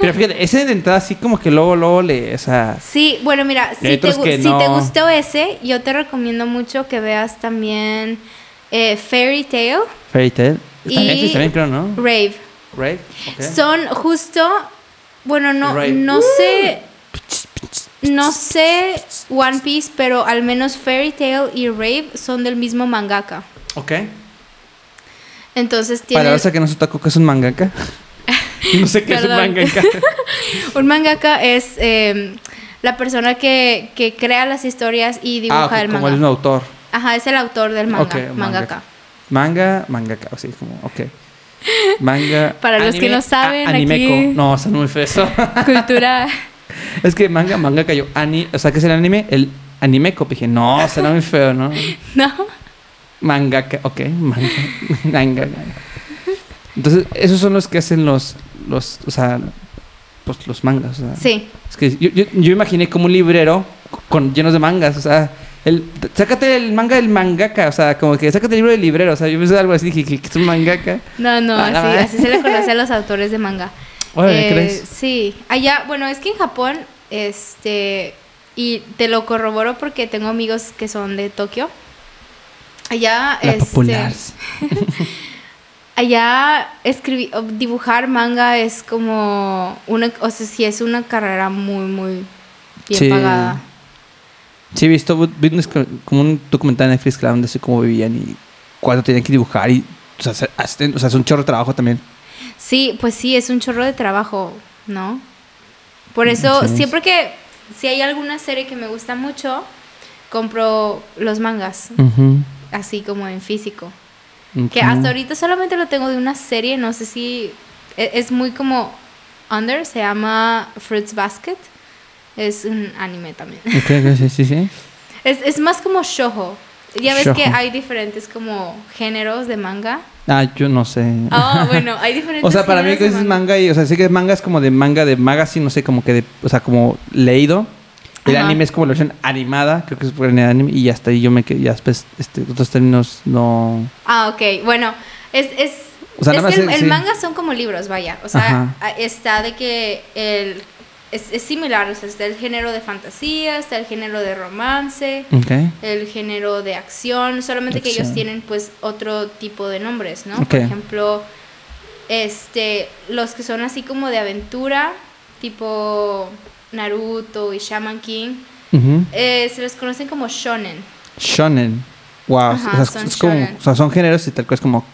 S2: pero fíjate, ese de entrada así como que luego, luego le, o sea,
S3: Sí, bueno, mira, si te, si te gustó ese, yo te recomiendo mucho que veas también eh, Fairy Tail,
S2: Fairy en
S3: Y-
S2: también creo, ¿no?
S3: Rave.
S2: Ok.
S3: Son justo, bueno, no,
S2: Rave.
S3: no sé, no sé One Piece, pero al menos Fairy Tail y Rave son del mismo mangaka.
S2: Ok.
S3: Entonces
S2: Para
S3: tienen
S2: la que no se tocó que es un mangaka. [laughs] no sé qué es un mangaka. [laughs]
S3: un mangaka es eh, la persona que, que crea las historias y dibuja
S2: ah,
S3: el
S2: como
S3: manga.
S2: el mismo autor.
S3: Ajá, es el autor del manga,
S2: Ok, un
S3: mangaka.
S2: Manga, mangaka, o sea, como, ok. Manga. [laughs]
S3: Para los que no saben,
S2: a- animeco.
S3: aquí-
S2: No, son muy feo eso.
S3: Cultura.
S2: es que manga, manga cayó. Ani, o sea, que es el anime, el animeco. Dije, no, será muy feo, ¿no?
S3: ¿No?
S2: Mangaka, ok, manga. manga. Entonces, esos son los que hacen los, los, o sea, pues los mangas. O sea,
S3: Sí.
S2: Es que yo, yo, yo imaginé como un librero con llenos de mangas, o sea, el, sácate el manga del mangaka, o sea, como que sácate el libro del librero, o sea, yo pensé algo así, dije que es un mangaka.
S3: No, no,
S2: Ah, la
S3: así, así se le [laughs] conoce a los autores de manga.
S2: Órale,
S3: Eh,
S2: ¿crees?
S3: Sí, allá, bueno, es que en Japón, este, y te lo corroboro porque tengo amigos que son de Tokio. Allá,
S2: La
S3: este. [laughs] allá escribir, dibujar manga es como una, o sea, sí es una carrera muy, muy bien
S2: Sí.
S3: pagada.
S2: Sí, he visto vi como un documental en Netflix que hablaban de eso, cómo vivían y cuánto tenían que dibujar y, o sea, se- hacen- o sea, es un chorro de trabajo también.
S3: Sí, pues sí, es un chorro de trabajo, ¿no? Por eso,
S2: Sí.
S3: siempre que, si hay alguna serie que me gusta mucho, compro los mangas, así como en físico. Que hasta ahorita solamente lo tengo de una serie, no sé si e- es, muy como under, se llama Fruits Basket. Es un anime también.
S2: Ok, ok, sí, sí, sí. [laughs]
S3: Es, es más como shojo. Ya ves que hay diferentes como géneros de manga.
S2: Ah, yo no sé.
S3: Ah, bueno, hay [laughs] diferentes
S2: O sea, para mí que dices manga y, o sea, sé que manga es como de manga de magazine, no sé, como que de, o sea, como leído. El
S3: Ajá.
S2: anime es como la versión animada, creo que es por el anime, y hasta ahí yo me quedé, ya después, este, otros términos no...
S3: Ah, ok. Bueno, es, es,
S2: O sea,
S3: es que el,
S2: es-
S3: el
S2: sí.
S3: manga son como libros, vaya. O sea,
S2: Ajá.
S3: está de que el, es, es similar. O sea, está el género de fantasía, está el género de romance, el género de acción. Solamente que ellos tienen pues otro tipo de nombres, ¿no? Por ejemplo, este, los que son así como de aventura, tipo Naruto y Shaman King, eh, se les conocen como shonen.
S2: Shonen. Wow.
S3: Ajá,
S2: o, sea,
S3: son
S2: es como,
S3: shonen.
S2: o sea, son géneros y tal cual es como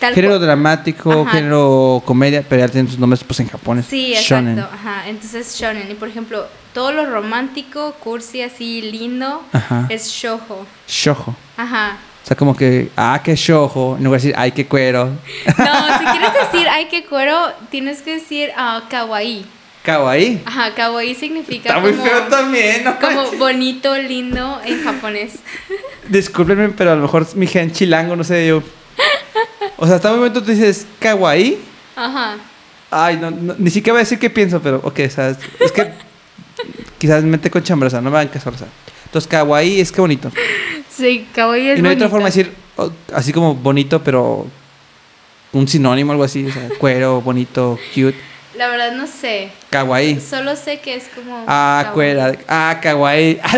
S3: Tal
S2: género dramático,
S3: Ajá.
S2: género comedia, pero ya tienen sus nombres pues en japonés.
S3: Sí,
S2: Shonen.
S3: exacto. Ajá. Entonces, shonen. Y por ejemplo, todo lo romántico, cursi, así lindo,
S2: Ajá.
S3: es shojo.
S2: Shoujo.
S3: Ajá.
S2: O sea, como que, ah, qué shoujo, en lugar de decir, ay, qué cuero.
S3: No, si [laughs] quieres decir ay qué cuero, tienes que decir ah, kawaii.
S2: Kawaii.
S3: Ajá, kawaii significa
S2: Está muy
S3: como,
S2: feo también, ¿no?
S3: como bonito, lindo en japonés. [laughs]
S2: Discúlpenme, pero a lo mejor mi gen chilango, no sé yo. O sea, hasta un momento tú dices kawaii.
S3: Ajá.
S2: Ay, no, no, ni siquiera voy a decir qué pienso, pero ok, o sea, es, que [laughs] quizás me mete con chambrosa, no me hagan caso, o sea. Entonces, kawaii es que bonito.
S3: Sí, kawaii es
S2: y no hay otra forma de decir oh, así como bonito, pero un sinónimo, algo así, o sea, cuero, bonito, cute.
S3: La verdad no sé.
S2: Kawaii.
S3: Solo sé que es como
S2: Ah,
S3: kawaii.
S2: cuera. Ah, kawaii. [laughs]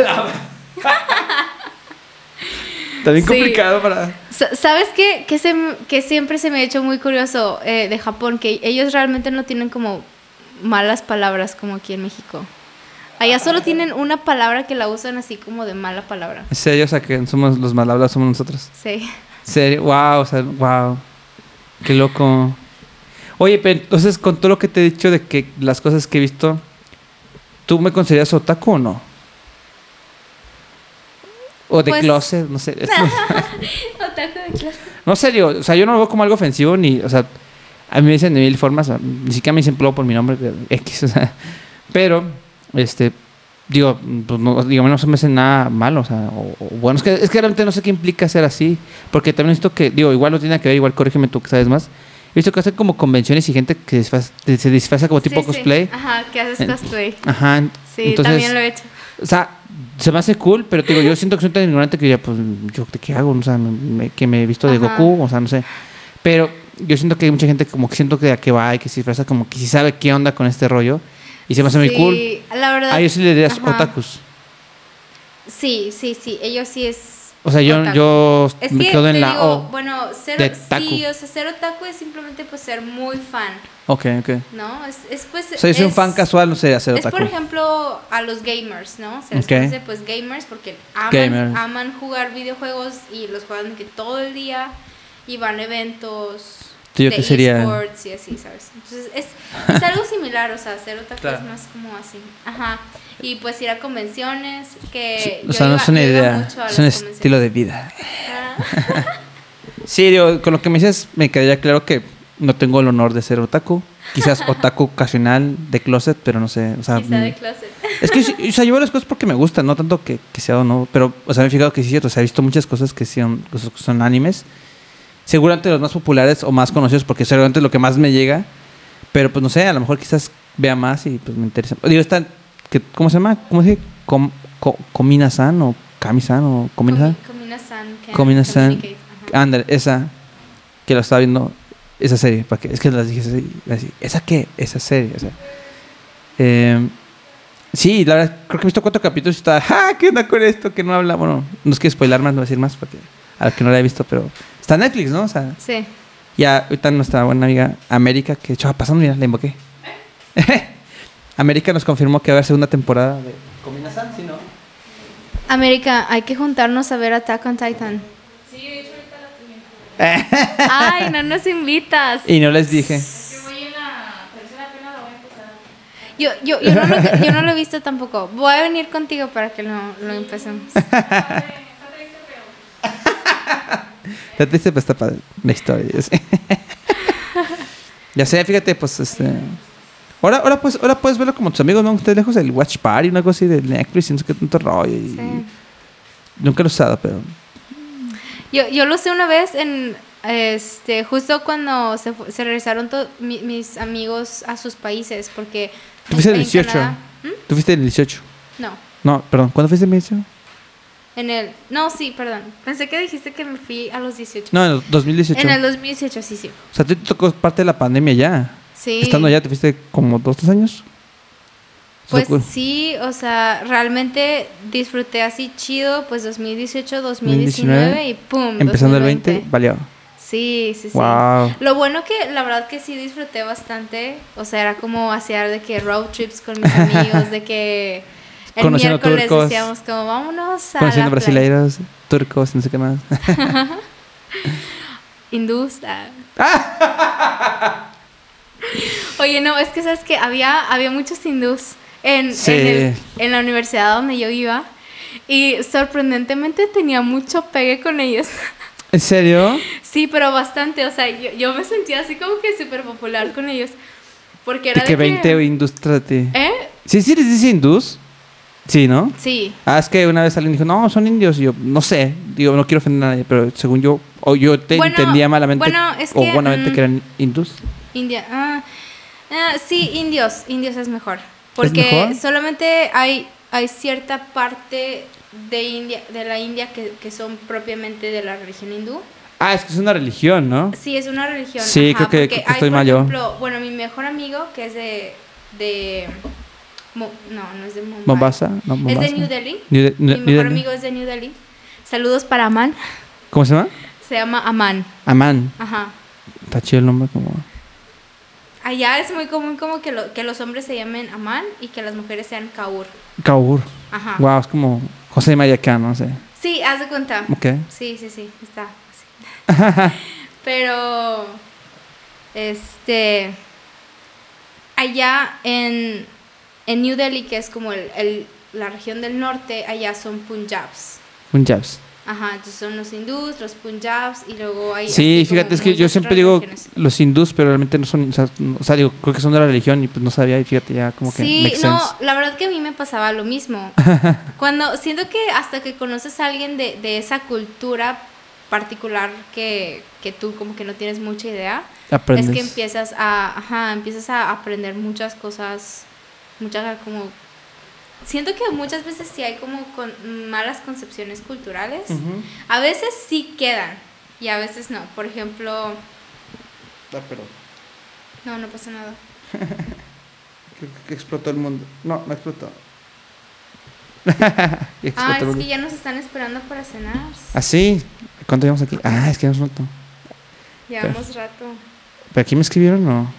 S2: A
S3: Sí.
S2: complicado para.
S3: Sa- ¿Sabes qué? Que, se, que siempre se me ha hecho muy curioso eh, de Japón, que ellos realmente no tienen como malas palabras como aquí en México. Allá solo tienen una palabra que la usan así como de mala palabra.
S2: Serio, o sea, que somos los mal hablados, somos nosotros.
S3: Sí.
S2: Serio, wow, o sea, wow. Qué loco. Oye, pero entonces, con todo lo que te he dicho de que las cosas que he visto, ¿tú me consideras otaku o no? O de
S3: Pues-
S2: closet, no sé. [laughs]
S3: Otaku de clase.
S2: No serio, o sea, yo no lo veo como algo ofensivo ni, o sea, a mí me dicen de mil formas, ni siquiera me dicen pro por mi nombre, X, o sea, pero, este, digo, pues no, digamos, no se me hace nada malo, o sea, o, o bueno, es que, es que realmente no sé qué implica ser así, porque también he visto que, digo, igual no tiene que ver, igual corrígeme tú que sabes más, he visto que hacen como convenciones y gente que se disfraza como tipo
S3: Sí, sí.
S2: cosplay,
S3: Ajá, que haces cosplay.
S2: ajá,
S3: Sí,
S2: entonces,
S3: también lo he hecho.
S2: o sea, se me hace cool, pero digo, yo siento que soy tan ignorante que ya, pues, ¿yo qué hago? O sea, me- que me he visto de
S3: Ajá.
S2: Goku, o sea, no sé. Pero yo siento que hay mucha gente como que siento que a qué va y que se disfraza como que sí sabe qué onda con este rollo. Y se me hace muy cool.
S3: Sí, la verdad.
S2: A ellos sí le dirías otakus.
S3: Sí, sí, sí. Ellos sí es.
S2: O sea, yo,
S3: otaku.
S2: yo
S3: Es
S2: me
S3: que
S2: quedo en la
S3: digo,
S2: O.
S3: bueno, ser,
S2: de taku.
S3: sí, o sea, ser otaku es simplemente pues ser muy fan,
S2: Ok, ok.
S3: ¿no? Es, es pues
S2: O sea, yo soy un
S3: es-
S2: fan casual, no sé, hacer
S3: Es
S2: otaku.
S3: por ejemplo a los gamers, ¿no? Se les
S2: Ok.
S3: conoce pues gamers porque aman,
S2: Gamers.
S3: aman jugar videojuegos y los juegan que todo el día y van a eventos
S2: yo
S3: de
S2: que sería-
S3: esports y así, ¿sabes? Entonces es, es algo similar, o sea, ser otaku
S2: Claro.
S3: es más como así. Ajá. Y pues ir a convenciones que
S2: O
S3: yo
S2: sea, no
S3: iba-
S2: es una idea, es un estilo de vida.
S3: Ah. [laughs]
S2: Sí, digo, con lo que me dices, me quedaría claro que no tengo el honor de ser otaku. Quizás [laughs] otaku ocasional de closet, pero no sé. O sea,
S3: Quizá de
S2: mm,
S3: closet.
S2: Es que, sí, o sea, yo veo las cosas porque me gustan, no tanto que, que sea o no. Pero, o sea, me he fijado que sí es cierto. O sea, he visto muchas cosas que son, cosas que son animes. Seguramente los más populares o más conocidos, porque seguramente es lo que más me llega. Pero pues no sé, a lo mejor quizás vea más y pues me interesa. Digo, esta, que, ¿cómo se llama? ¿Cómo se dice? Com, co- Comina-san o Kami-san o Comina-san.
S3: Comina-san.
S2: Ándale, esa que la estaba viendo, esa serie, para que, es que las dije así, así, ¿esa qué? Esa serie, o sea. Eh, sí, la verdad, creo que he visto cuatro capítulos y está, [laughs] ¡ah! ¿Qué onda con esto? Que no habla, bueno, no es que spoilar más, no voy a decir más, porque a los que no la he visto, pero está Netflix, ¿no? O sea,
S3: Sí.
S2: ya ahorita nuestra buena amiga América, que de hecho va pasando, mira, la invoqué. [laughs] América nos confirmó que va a haber segunda temporada de Combinación, ¿sí, no?
S3: América, hay que juntarnos a ver Attack on Titan. [laughs] Ay, no nos invitas.
S2: Y no les dije.
S3: Yo, yo, yo, no lo, yo no lo he visto tampoco. Voy a venir contigo para que lo, lo empecemos. [laughs]
S2: Está triste, pero está padre la historia. ya sé. [laughs] ya sé, fíjate, pues este. Ahora, ahora, pues, ahora puedes verlo como tus amigos, ¿no? Ustedes lejos el Watch Party, una cosa así de Netflix, y no sé qué tanto rollo. Y,
S3: Sí.
S2: Nunca lo he usado, pero.
S3: Yo, yo lo sé una vez en este justo cuando se, se regresaron to- mi- mis amigos a sus países porque
S2: Tú fuiste el
S3: en
S2: 18.
S3: Canadá- ¿Mm?
S2: Tú fuiste el 18.
S3: No,
S2: No, perdón. ¿Cuándo fuiste el 18?
S3: En el No, sí, perdón. Pensé que dijiste que me fui a los 18.
S2: No, en el 2018.
S3: En el 2018, sí, sí.
S2: O sea, te tocó parte de la pandemia ya.
S3: Sí.
S2: Estando allá, ¿te fuiste como dos, tres años?
S3: Pues sí, o sea, realmente disfruté así chido, pues 2018, 2019 y pum.
S2: Empezando el
S3: 2020.
S2: 20, valió.
S3: Sí, sí, sí.
S2: Wow.
S3: Lo bueno que la verdad que sí disfruté bastante, o sea, era como hacer de que road trips con mis amigos, de que el
S2: Conociendo
S3: miércoles
S2: turcos.
S3: decíamos como vámonos a
S2: Conociendo
S3: la playa".
S2: brasileiros, turcos, no sé qué más. [laughs]
S3: Hindús. ah. [laughs] Oye, no, es que sabes que había, había muchos hindús en,
S2: Sí.
S3: en, el- en la universidad donde yo iba y sorprendentemente tenía mucho pegue con ellos. [laughs]
S2: ¿En serio?
S3: Sí, pero bastante, o sea, yo, yo me sentía así como que súper popular con ellos. Porque era
S2: De
S3: de
S2: que 20 hindús tras de ti.
S3: ¿Eh?
S2: ¿Sí, sí les dice hindús? Sí, ¿no?
S3: Sí.
S2: Ah, es que una vez alguien dijo, no, son indios. Y yo, no sé, digo, no quiero ofender a nadie, pero según yo, o yo te
S3: Bueno,
S2: entendía malamente,
S3: bueno, es
S2: o
S3: que,
S2: buenamente
S3: mm,
S2: que eran hindús.
S3: India. Ah, ah, sí, indios. Indios es mejor. Porque
S2: mejor?
S3: solamente hay, hay cierta parte de India, de la India que, que son propiamente de la religión hindú.
S2: Ah, es que es una religión, ¿no?
S3: Sí, es una religión.
S2: Sí, creo que- creo que
S3: hay,
S2: estoy
S3: por
S2: mal yo.
S3: ejemplo, bueno, mi mejor amigo que es de. de Mo- no, no es de Mumbai.
S2: Mombasa, no,
S3: Es
S2: Mombasa.
S3: de New Delhi.
S2: New De-
S3: mi
S2: New-
S3: mejor
S2: Delhi.
S3: amigo es de New Delhi. Saludos para Aman.
S2: ¿Cómo se llama?
S3: Se llama Aman.
S2: Amán.
S3: Ajá.
S2: Está chido el nombre como...
S3: Allá es muy común como que, lo- que los hombres se llamen Aman y que las mujeres sean Kaur.
S2: Kaur.
S3: Ajá.
S2: Wow, es como José María Cano, no sé.
S3: Sí, haz de cuenta.
S2: Ok.
S3: Sí, sí, sí, está. así. [laughs] Pero, este, allá en, en New Delhi, que es como el, el- la región del norte, allá son Punjabs.
S2: Punjabs.
S3: Ajá, entonces son los hindús, los Punjabs y luego hay...
S2: Sí, fíjate, es que yo siempre digo
S3: religiones.
S2: los hindús, pero realmente no son, o sea, no- o sea, digo, creo que son de la religión y pues no sabía y fíjate ya como que
S3: Sí, no,
S2: sense.
S3: la verdad que a mí me pasaba lo mismo. [laughs] Cuando siento que hasta que conoces a alguien de, de esa cultura particular que, que tú como que no tienes mucha idea,
S2: Aprendes.
S3: es que empiezas a, ajá, empiezas a aprender muchas cosas, muchas como... Siento que muchas veces sí hay como con malas concepciones culturales. A veces sí quedan y a veces no. Por ejemplo,
S2: Ah, perdón.
S3: no, no pasa nada. [laughs]
S2: Creo que explotó el mundo. No, no explotó. [laughs] explotó
S3: Ah, es que ya nos están esperando para cenar.
S2: ¿Ah, sí? ¿Cuánto llevamos aquí? Ah, es que no es rato.
S3: Llevamos rato.
S2: ¿Pero aquí me escribieron o no?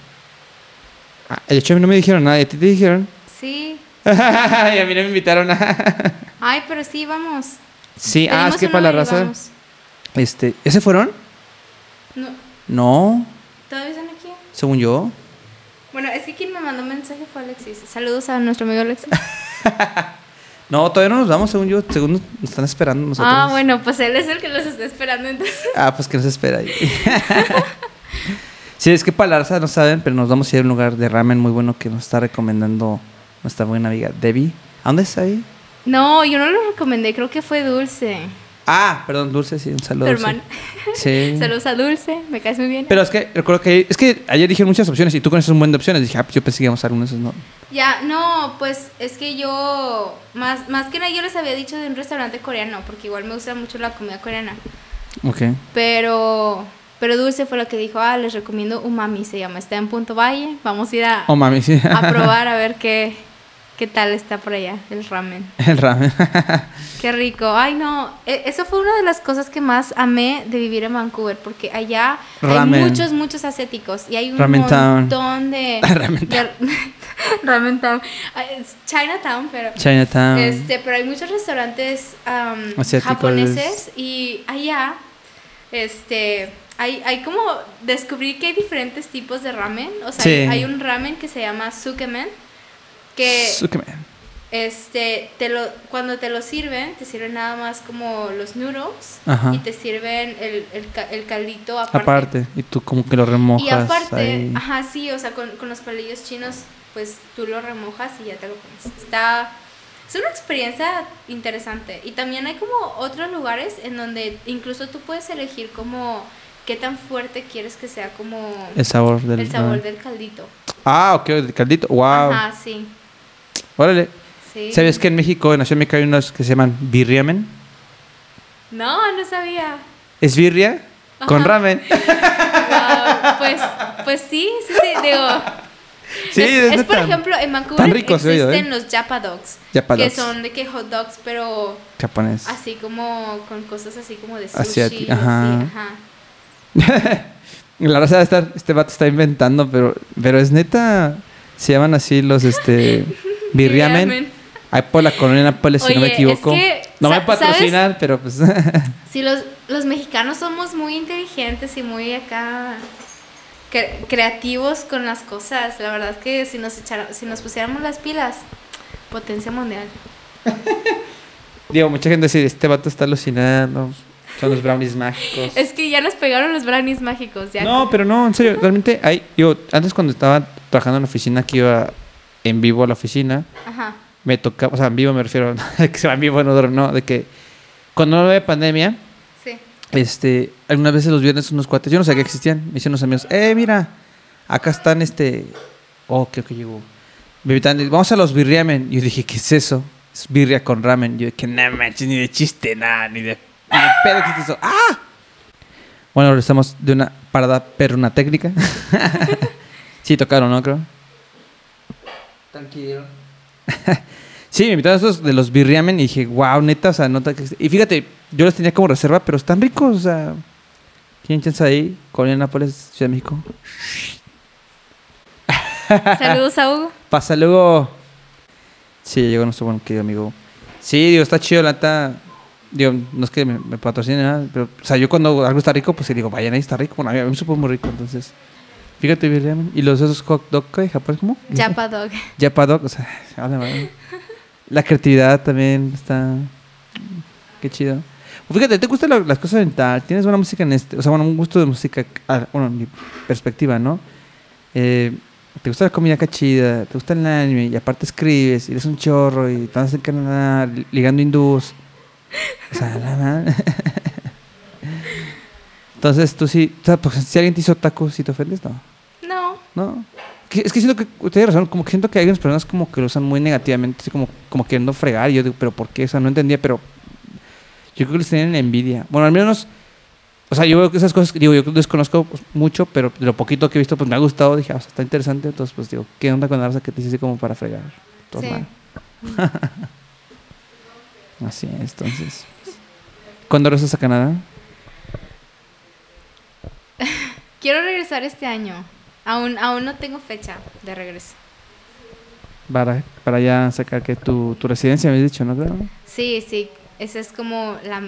S2: Ah, de hecho, a mí no me dijeron nada. ¿Y a ti te dijeron?
S3: Sí. [laughs]
S2: y a mí no me invitaron a... [laughs]
S3: Ay, pero sí, vamos.
S2: sí, ah, es que para la raza...
S3: vamos.
S2: Este, ¿Ese fueron?
S3: No,
S2: No,
S3: ¿Todavía están aquí?
S2: según yo.
S3: Bueno, es que quien me mandó mensaje fue Alexis. Saludos a nuestro amigo Alexis. [laughs]
S2: No, todavía no nos vamos, según yo. Según nos nos están esperando nosotros.
S3: ah, bueno, pues él es el que los está esperando entonces.
S2: Ah, pues que nos espera ahí. Sí, es que para la raza no saben, pero nos vamos a ir a un lugar de ramen muy bueno que nos está recomendando nuestra buena amiga Debbie. ¿A dónde está ahí?
S3: No, yo no lo recomendé, creo que fue Dulce.
S2: Ah, perdón, Dulce, sí, un saludo.
S3: Hermana. [laughs]
S2: Sí.
S3: Saludos a Dulce, me caes muy bien.
S2: Pero es que recuerdo que es que ayer dijeron muchas opciones y tú conoces un buen de opciones. Dije, ah, pues yo pensé que íbamos a uno de esos, no.
S3: Ya, no, pues es que yo, más, más que nada yo les había dicho de un restaurante coreano, porque igual me gusta mucho la comida coreana.
S2: Ok.
S3: Pero, pero Dulce fue la que dijo, ah, les recomiendo Umami, se llama, está en Punto Valle, vamos a ir a,
S2: sí.
S3: a probar a [laughs] ver qué, qué tal está por allá el ramen.
S2: El ramen. [laughs]
S3: Qué rico. Ay, no. e- Eso fue una de las cosas que más amé de vivir en Vancouver, porque allá
S2: Ramen.
S3: hay muchos, muchos asiáticos y hay un
S2: Ramen Town.
S3: montón de... [laughs]
S2: Ramen
S3: de- Ramen Town. Chinatown, pero...
S2: Chinatown.
S3: Este, pero hay muchos restaurantes japoneses y allá, este, hay, hay como descubrí que hay diferentes tipos de ramen. O sea,
S2: Sí.
S3: hay, hay un ramen que se llama sukemen, que
S2: Sukemen.
S3: este, te lo, cuando te lo sirven, te sirven nada más como los noodles
S2: Ajá.
S3: y te sirven el, el, el caldito aparte.
S2: Aparte. Y tú como que lo remojas
S3: Y aparte,
S2: ahí.
S3: ajá, sí, o sea, con, con los palillos chinos, pues tú lo remojas y ya te lo comes. Está, es una experiencia interesante. Y también hay como otros lugares en donde incluso tú puedes elegir como qué tan fuerte quieres que sea como
S2: El sabor del
S3: el sabor
S2: ramen.
S3: del caldito.
S2: Ah, ok, el caldito. Wow.
S3: Ajá, sí.
S2: Órale.
S3: sí.
S2: ¿Sabes que en México, en de México, hay unos que se llaman birriamen?
S3: No, no sabía.
S2: Es birria con ramen. [laughs]
S3: Wow, pues, pues sí, sí, sí, digo.
S2: Sí,
S3: es,
S2: es
S3: es, por ejemplo, en Vancouver existen
S2: ¿eh?
S3: los Japa Dogs,
S2: Japa
S3: que
S2: dogs.
S3: son de que hot dogs, pero
S2: Japonés.
S3: así como con cosas así como de sushi,
S2: Asiático,
S3: así,
S2: ajá.
S3: ajá. [laughs]
S2: La raza de estar, este vato está inventando, pero, pero es neta. Se llaman así los este [laughs] birriamen. Hay por la colonia Nápoles, si no me
S3: es
S2: equivoco.
S3: que,
S2: no me patrocinan, pero pues. [laughs]
S3: Sí, los, los mexicanos somos muy inteligentes y muy acá cre- creativos con las cosas. La verdad que si nos echara- si nos pusiéramos las pilas, potencia mundial. [laughs]
S2: Digo, mucha gente dice: Este vato está alucinando. Son los brownies mágicos. [laughs]
S3: Es que ya nos pegaron los brownies mágicos. Ya
S2: No, pero no, en serio, realmente hay. Yo, antes cuando estaba trabajando en la oficina, que iba en vivo a la oficina,
S3: Ajá.
S2: me tocaba, o sea, en vivo me refiero, [laughs] que se va en vivo, no, no, de que cuando no había pandemia. Este, algunas veces los viernes unos cuates, yo no sabía que existían, me hicieron unos amigos, eh, mira, acá están este, oh, creo que llegó, me invitan, vamos a los birriamen, yo dije, ¿qué es eso? Es birria con ramen, yo dije, no manches, ni de chiste, nada, ni de, ni de pedo existe eso, ¡ah! Bueno, ahora estamos de una parada perruna técnica. [laughs] sí, tocaron, ¿no? Creo. Tranquilo. [laughs] sí, me invitaron a esos de los birriamen y dije, wow, neta, o sea, nota que... Y fíjate, yo los tenía como reserva, pero están ricos, o sea... ¿Tienen chance ahí? Colonia Nápoles, Ciudad de México. [laughs]
S3: Saludos a Hugo.
S2: Pasa luego. Sí, llegó nuestro buen querido amigo. Sí, digo, está chido, la neta. Digo, no es que me, me patrocine nada, pero, o sea, yo cuando algo está rico, pues digo, vayan ahí, está rico. Bueno, a mí, me supo muy rico, entonces. Fíjate, birriamen. ¿Y los esos hot dog qué? japonés cómo?
S3: Japa Dog.
S2: Japa dog, o sea, [laughs] vale, vale. La creatividad también está. Qué chido. Fíjate, ¿te gustan la- las cosas oriental? Tienes buena música en este, o sea, bueno, un gusto de música, ah, bueno, en mi perspectiva, ¿no? Eh, te gusta la comida acá chida, te gusta el anime, y aparte escribes, y eres un chorro, y estás en Canadá, li- ligando hindús. O sea, madre. [laughs] Entonces, tú sí, o sea, pues, si alguien te hizo tacos, si te ofendes, no.
S3: No.
S2: No. Es que siento que usted tiene razón, como que siento que hay algunas personas como que lo usan muy negativamente, así como, como queriendo fregar. Y yo digo, pero ¿por qué? O sea, no entendía, pero yo creo que les tienen envidia. Bueno, al menos, o sea, yo veo que esas cosas, digo, yo desconozco pues, mucho, pero de lo poquito que he visto, pues me ha gustado. Dije, ah, o sea, está interesante. Entonces, pues digo, ¿qué onda con la raza que te dice como para fregar? Todo
S3: Sí.
S2: mal. [laughs] Así es, entonces. ¿Cuándo regresas a Canadá? [laughs]
S3: Quiero regresar este año. Aún, aún no tengo fecha de regreso.
S2: Para, para ya sacar que tu, tu residencia, me has dicho, ¿no? Claro.
S3: Sí, sí. Esa es como la,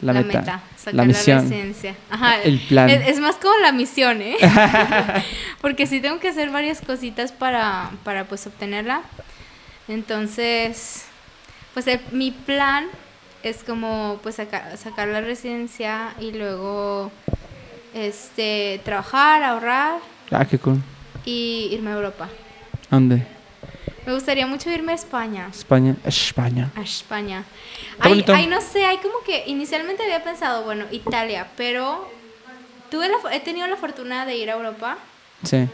S2: La
S3: la
S2: meta,
S3: meta. sacar
S2: la misión,
S3: residencia. Ajá.
S2: el plan.
S3: Es, es más como la misión, ¿eh? [laughs] Porque sí tengo que hacer varias cositas para, para pues obtenerla. Entonces, pues el- mi plan es como pues sacar, sacar la residencia y luego este trabajar, ahorrar
S2: Ah, qué cool.
S3: y irme a Europa.
S2: ¿A ¿Dónde?
S3: Me gustaría mucho irme a España.
S2: España. España.
S3: A España.
S2: Bonito.
S3: ay, no sé, hay como que inicialmente había pensado, bueno, Italia, pero tuve la, he tenido la fortuna de ir a Europa
S2: Sí.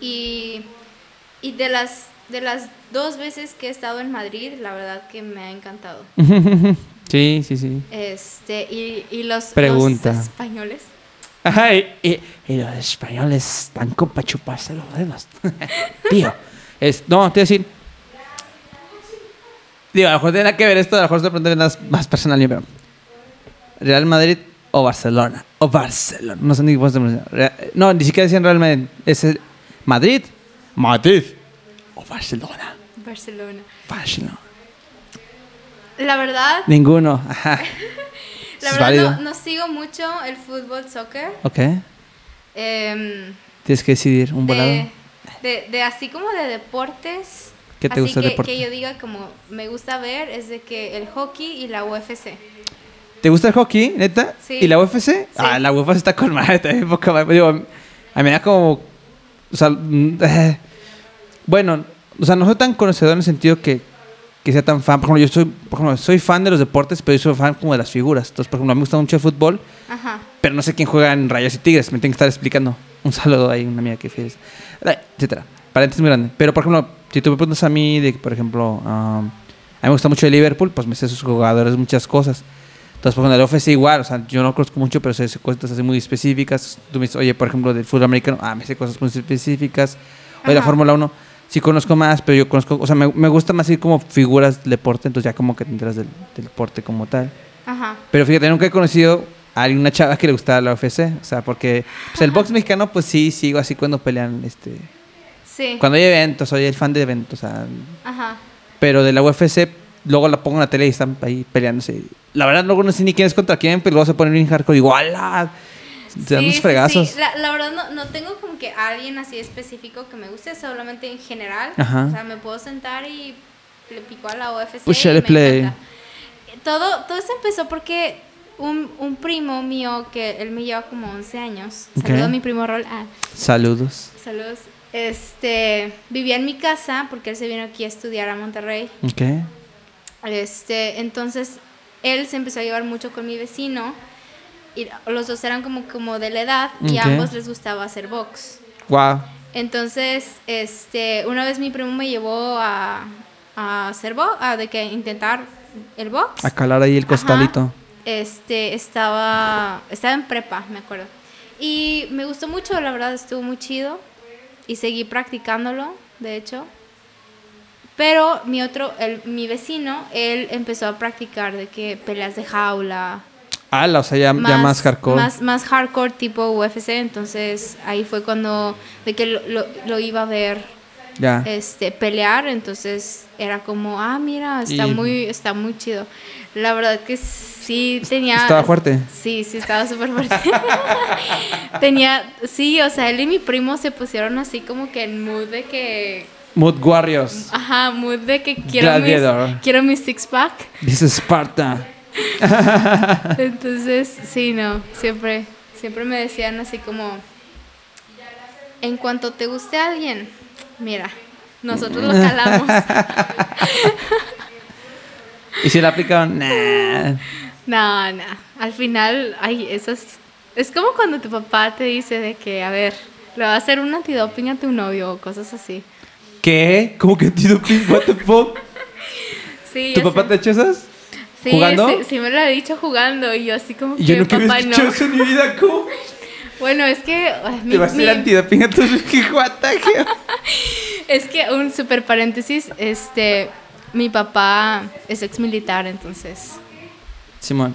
S3: y, y de las de las dos veces que he estado en Madrid, la verdad que me ha encantado. [laughs]
S2: sí, sí, sí.
S3: Este, y, y los,
S2: Pregunta.
S3: los españoles.
S2: Ajá, y, y- y los españoles están con para chuparse los dedos. [laughs] Tío. Es, no, te voy a decir. Digo, a lo mejor tiene nada que ver esto, a lo mejor se pregunta más, más personal, pero. Real Madrid o Barcelona. O Barcelona. No sé ni cómo se No, ni siquiera decían Real Madrid. Es el- Madrid. Madrid. O Barcelona.
S3: Barcelona.
S2: Barcelona.
S3: La verdad,
S2: Ninguno. Ajá. [laughs]
S3: la
S2: es
S3: verdad no, no sigo mucho el fútbol, soccer.
S2: Ok.
S3: Em,
S2: Tienes que decidir un volado.
S3: de, de, así como de deportes.
S2: ¿Qué te
S3: así
S2: gusta el
S3: que,
S2: deporte?
S3: que yo diga como me gusta ver es de que el hockey y la UFC.
S2: ¿Te gusta el hockey, neta?
S3: Sí.
S2: ¿Y la UFC? Ah, la UFC está con madre también. Digo, a mí me da como... O sea, mm, [laughs] eh, bueno, o sea, no soy tan conocedor en el sentido que, que sea tan fan. Por ejemplo, yo soy, por ejemplo, soy fan de los deportes, pero yo soy fan como de las figuras. Entonces, por ejemplo, a mí me gusta mucho el fútbol,
S3: Ajá.
S2: pero no sé quién juega en Rayos y Tigres. Me tienen que estar explicando. Un saludo ahí, una amiga que fieres. Etcétera. Paréntesis muy grande. Pero, por ejemplo, si tú me preguntas a mí de, por ejemplo, um, a mí me gusta mucho el Liverpool, pues me sé sus jugadores, muchas cosas. Entonces, por ejemplo, el UFC igual, o sea, yo no conozco mucho, pero sé cosas así muy específicas. Tú me dices, oye, por ejemplo, del fútbol americano, ah, me sé cosas muy específicas. Oye, la
S3: Ajá.
S2: Fórmula 1, sí conozco más, pero yo conozco, o sea, me, me gusta más ir como figuras del deporte, entonces ya como que te enteras del, del deporte como tal.
S3: Ajá.
S2: Pero fíjate, nunca he conocido a alguna chava que le gustara la UFC, o sea, porque pues, el [laughs] box mexicano, pues sí, sigo así cuando pelean, este,
S3: Sí.
S2: cuando hay eventos, soy el fan de eventos, o sea,
S3: Ajá.
S2: pero de la UFC, luego la pongo en la tele y están ahí peleándose. La verdad, luego no sé ni quién es contra quién, pero luego se ponen bien hardcore, igual, ah, se dan
S3: Sí,
S2: fregazos.
S3: sí. La, la verdad no, no tengo como que alguien así específico que me guste, solamente en general.
S2: Ajá.
S3: O sea, me puedo sentar y le pico a la UFC.
S2: Push
S3: y me
S2: play.
S3: encanta. Todo, todo eso empezó porque un, un primo mío, que él me lleva como 11 años,
S2: Ok.
S3: saludo a mi primo Rol, ah,
S2: Saludos.
S3: saludos, este, vivía en mi casa porque él se vino aquí a estudiar a Monterrey.
S2: Ok.
S3: Este, entonces él se empezó a llevar mucho con mi vecino y los dos eran como, como de la edad y a ambos les gustaba hacer box.
S2: Wow.
S3: Entonces, este, una vez mi primo me llevó a, a hacer box, a de que intentar el box.
S2: A calar ahí el
S3: Ajá.
S2: costalito.
S3: Este, estaba, estaba en prepa, me acuerdo. Y me gustó mucho, la verdad, estuvo muy chido. Y seguí practicándolo, de hecho. Pero mi otro, el, mi vecino, él empezó a practicar de que peleas de jaula.
S2: Ah, o sea, ya más, ya más hardcore.
S3: Más, más hardcore tipo UFC. Entonces ahí fue cuando, de que lo, lo- lo iba a ver
S2: ya.
S3: este pelear entonces era como ah mira está
S2: Y-
S3: muy está muy chido la verdad que sí tenía
S2: Estaba fuerte.
S3: sí sí estaba súper fuerte [laughs] tenía sí o sea él y mi primo se pusieron así como que en mood de que
S2: Mood Warriors.
S3: ajá mood de que quiero mis quiero mi six pack
S2: Dice Sparta. [laughs]
S3: entonces sí no siempre siempre me decían así como en cuanto te guste alguien mira nosotros lo calamos [laughs]
S2: Y si la aplicaban, nah.
S3: No, no. Al final, ay, eso es. Es como cuando tu papá te dice de que, a ver, le va a hacer un antidoping a tu novio o cosas así.
S2: ¿Qué? ¿Cómo que antidoping? What the fuck?
S3: Sí,
S2: ¿Tu papá
S3: sé.
S2: te ha hecho esas?
S3: Sí,
S2: jugando?
S3: Sí, sí me lo ha dicho jugando y yo así como
S2: Y yo
S3: que
S2: nunca
S3: papá no.
S2: eso en mi vida. ¿Cómo? [laughs]
S3: Bueno, es que mi-
S2: Te vas a hacer
S3: mi-
S2: antidoping a tus
S3: es que un super paréntesis, este mi papá es ex militar, entonces
S2: Simón.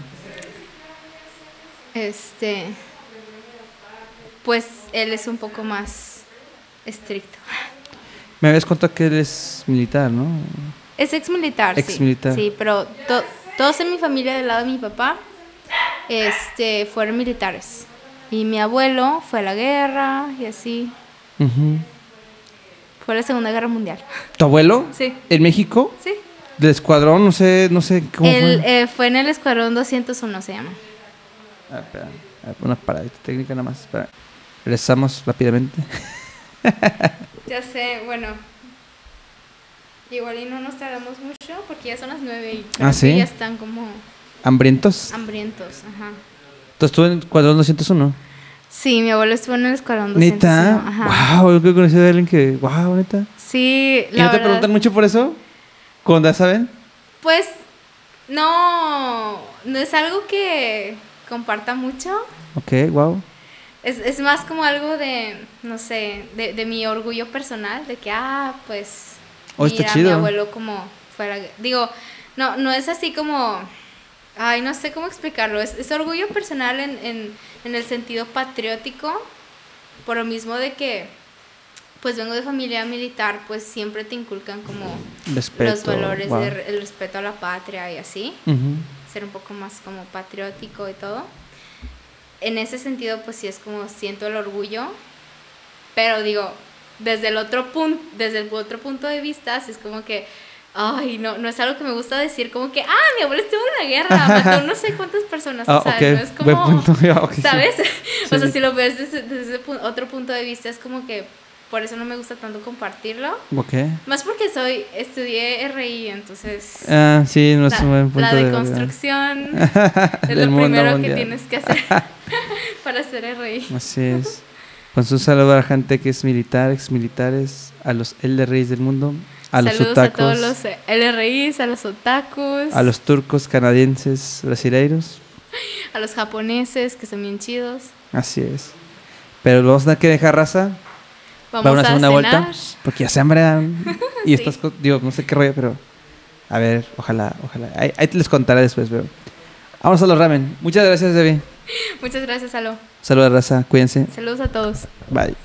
S3: este pues él es un poco más estricto.
S2: Me habías contado que él es militar, ¿no?
S3: Es ex militar,
S2: Ex militar.
S3: sí. Sí, pero to- todos en mi familia del lado de mi papá este, fueron militares. Y mi abuelo fue a la guerra y así. Fue a la Segunda Guerra Mundial.
S2: ¿Tu abuelo?
S3: Sí.
S2: ¿En México?
S3: Sí.
S2: ¿Del escuadrón? No sé, no sé cómo fue.
S3: eh, fue en el Escuadrón 201, se llama.
S2: Ah, espera. Una paradita técnica nada más. Espera. Regresamos rápidamente.
S3: Ya sé, bueno. Igual y no nos tardamos mucho porque ya son las 9 y creo
S2: Ah,
S3: ya están como
S2: ¿Hambrientos?
S3: hambrientos. Ajá.
S2: Entonces tú en el cuadrón 201.
S3: Sí, mi abuelo estuvo en el escuadrón 201.
S2: ¿Neta?
S3: Ajá.
S2: Wow, yo creo que conocí a alguien que... Wow, neta.
S3: Sí,
S2: ¿Y
S3: la
S2: no te preguntan mucho por eso? ¿Cuándo ya saben?
S3: Pues no, no es algo que comparta mucho.
S2: Ok, wow.
S3: Es, es más como algo de, no sé, de, de mi orgullo personal, de que, ah, pues,
S2: Oh, está chido.
S3: mi abuelo como fuera, digo, no, no es así como, ay, no sé cómo explicarlo, es, es orgullo personal en, en, en el sentido patriótico, por lo mismo de que, pues vengo de familia militar, pues siempre te inculcan como
S2: Respeto.
S3: los valores
S2: wow.
S3: del el respeto a la patria y así
S2: Ujú.
S3: ser un poco más como patriótico y todo. En ese sentido, pues sí es como siento el orgullo, pero digo, desde el otro punto, desde el otro punto de vista, sí es como que, ay, no, no es algo que me gusta decir, como que, ah, mi abuelo estuvo en la guerra, [laughs] mató no sé cuántas personas,
S2: Ah,
S3: o sea,
S2: ok.
S3: no es como,
S2: punto. Ya, [laughs] ok, sí.
S3: ¿sabes? o sea, si lo ves desde, desde otro punto de vista, es como que por eso no me gusta tanto compartirlo.
S2: Ok.
S3: Más porque soy, estudié RI, entonces
S2: Ah, sí, no es
S3: la,
S2: un buen punto
S3: la
S2: de
S3: deconstrucción [laughs] es
S2: Del
S3: lo primero
S2: mundial.
S3: que tienes que hacer para ser RI.
S2: Así es. Pues un saludo a la gente que es militar, ex militares, a los LRIs del mundo, a los
S3: Saludos
S2: otakus,
S3: a todos los LRIs, a los otakus,
S2: a los turcos, canadienses, brasileiros.
S3: a los japoneses que son bien chidos.
S2: Así es. Pero vamos a tener que dejar raza.
S3: Vamos,
S2: a hacer una
S3: cenar.
S2: vuelta. Porque ya se hambrean. [laughs] Y
S3: Sí.
S2: estas cosas, digo, no sé qué rollo, pero a ver, ojalá, ojalá. Ahí, ahí te les contaré después, pero. Vamos a los ramen. Muchas gracias, Debbie.
S3: Muchas gracias, Alo.
S2: Saludos, raza. Cuídense.
S3: Saludos a todos.
S2: Bye.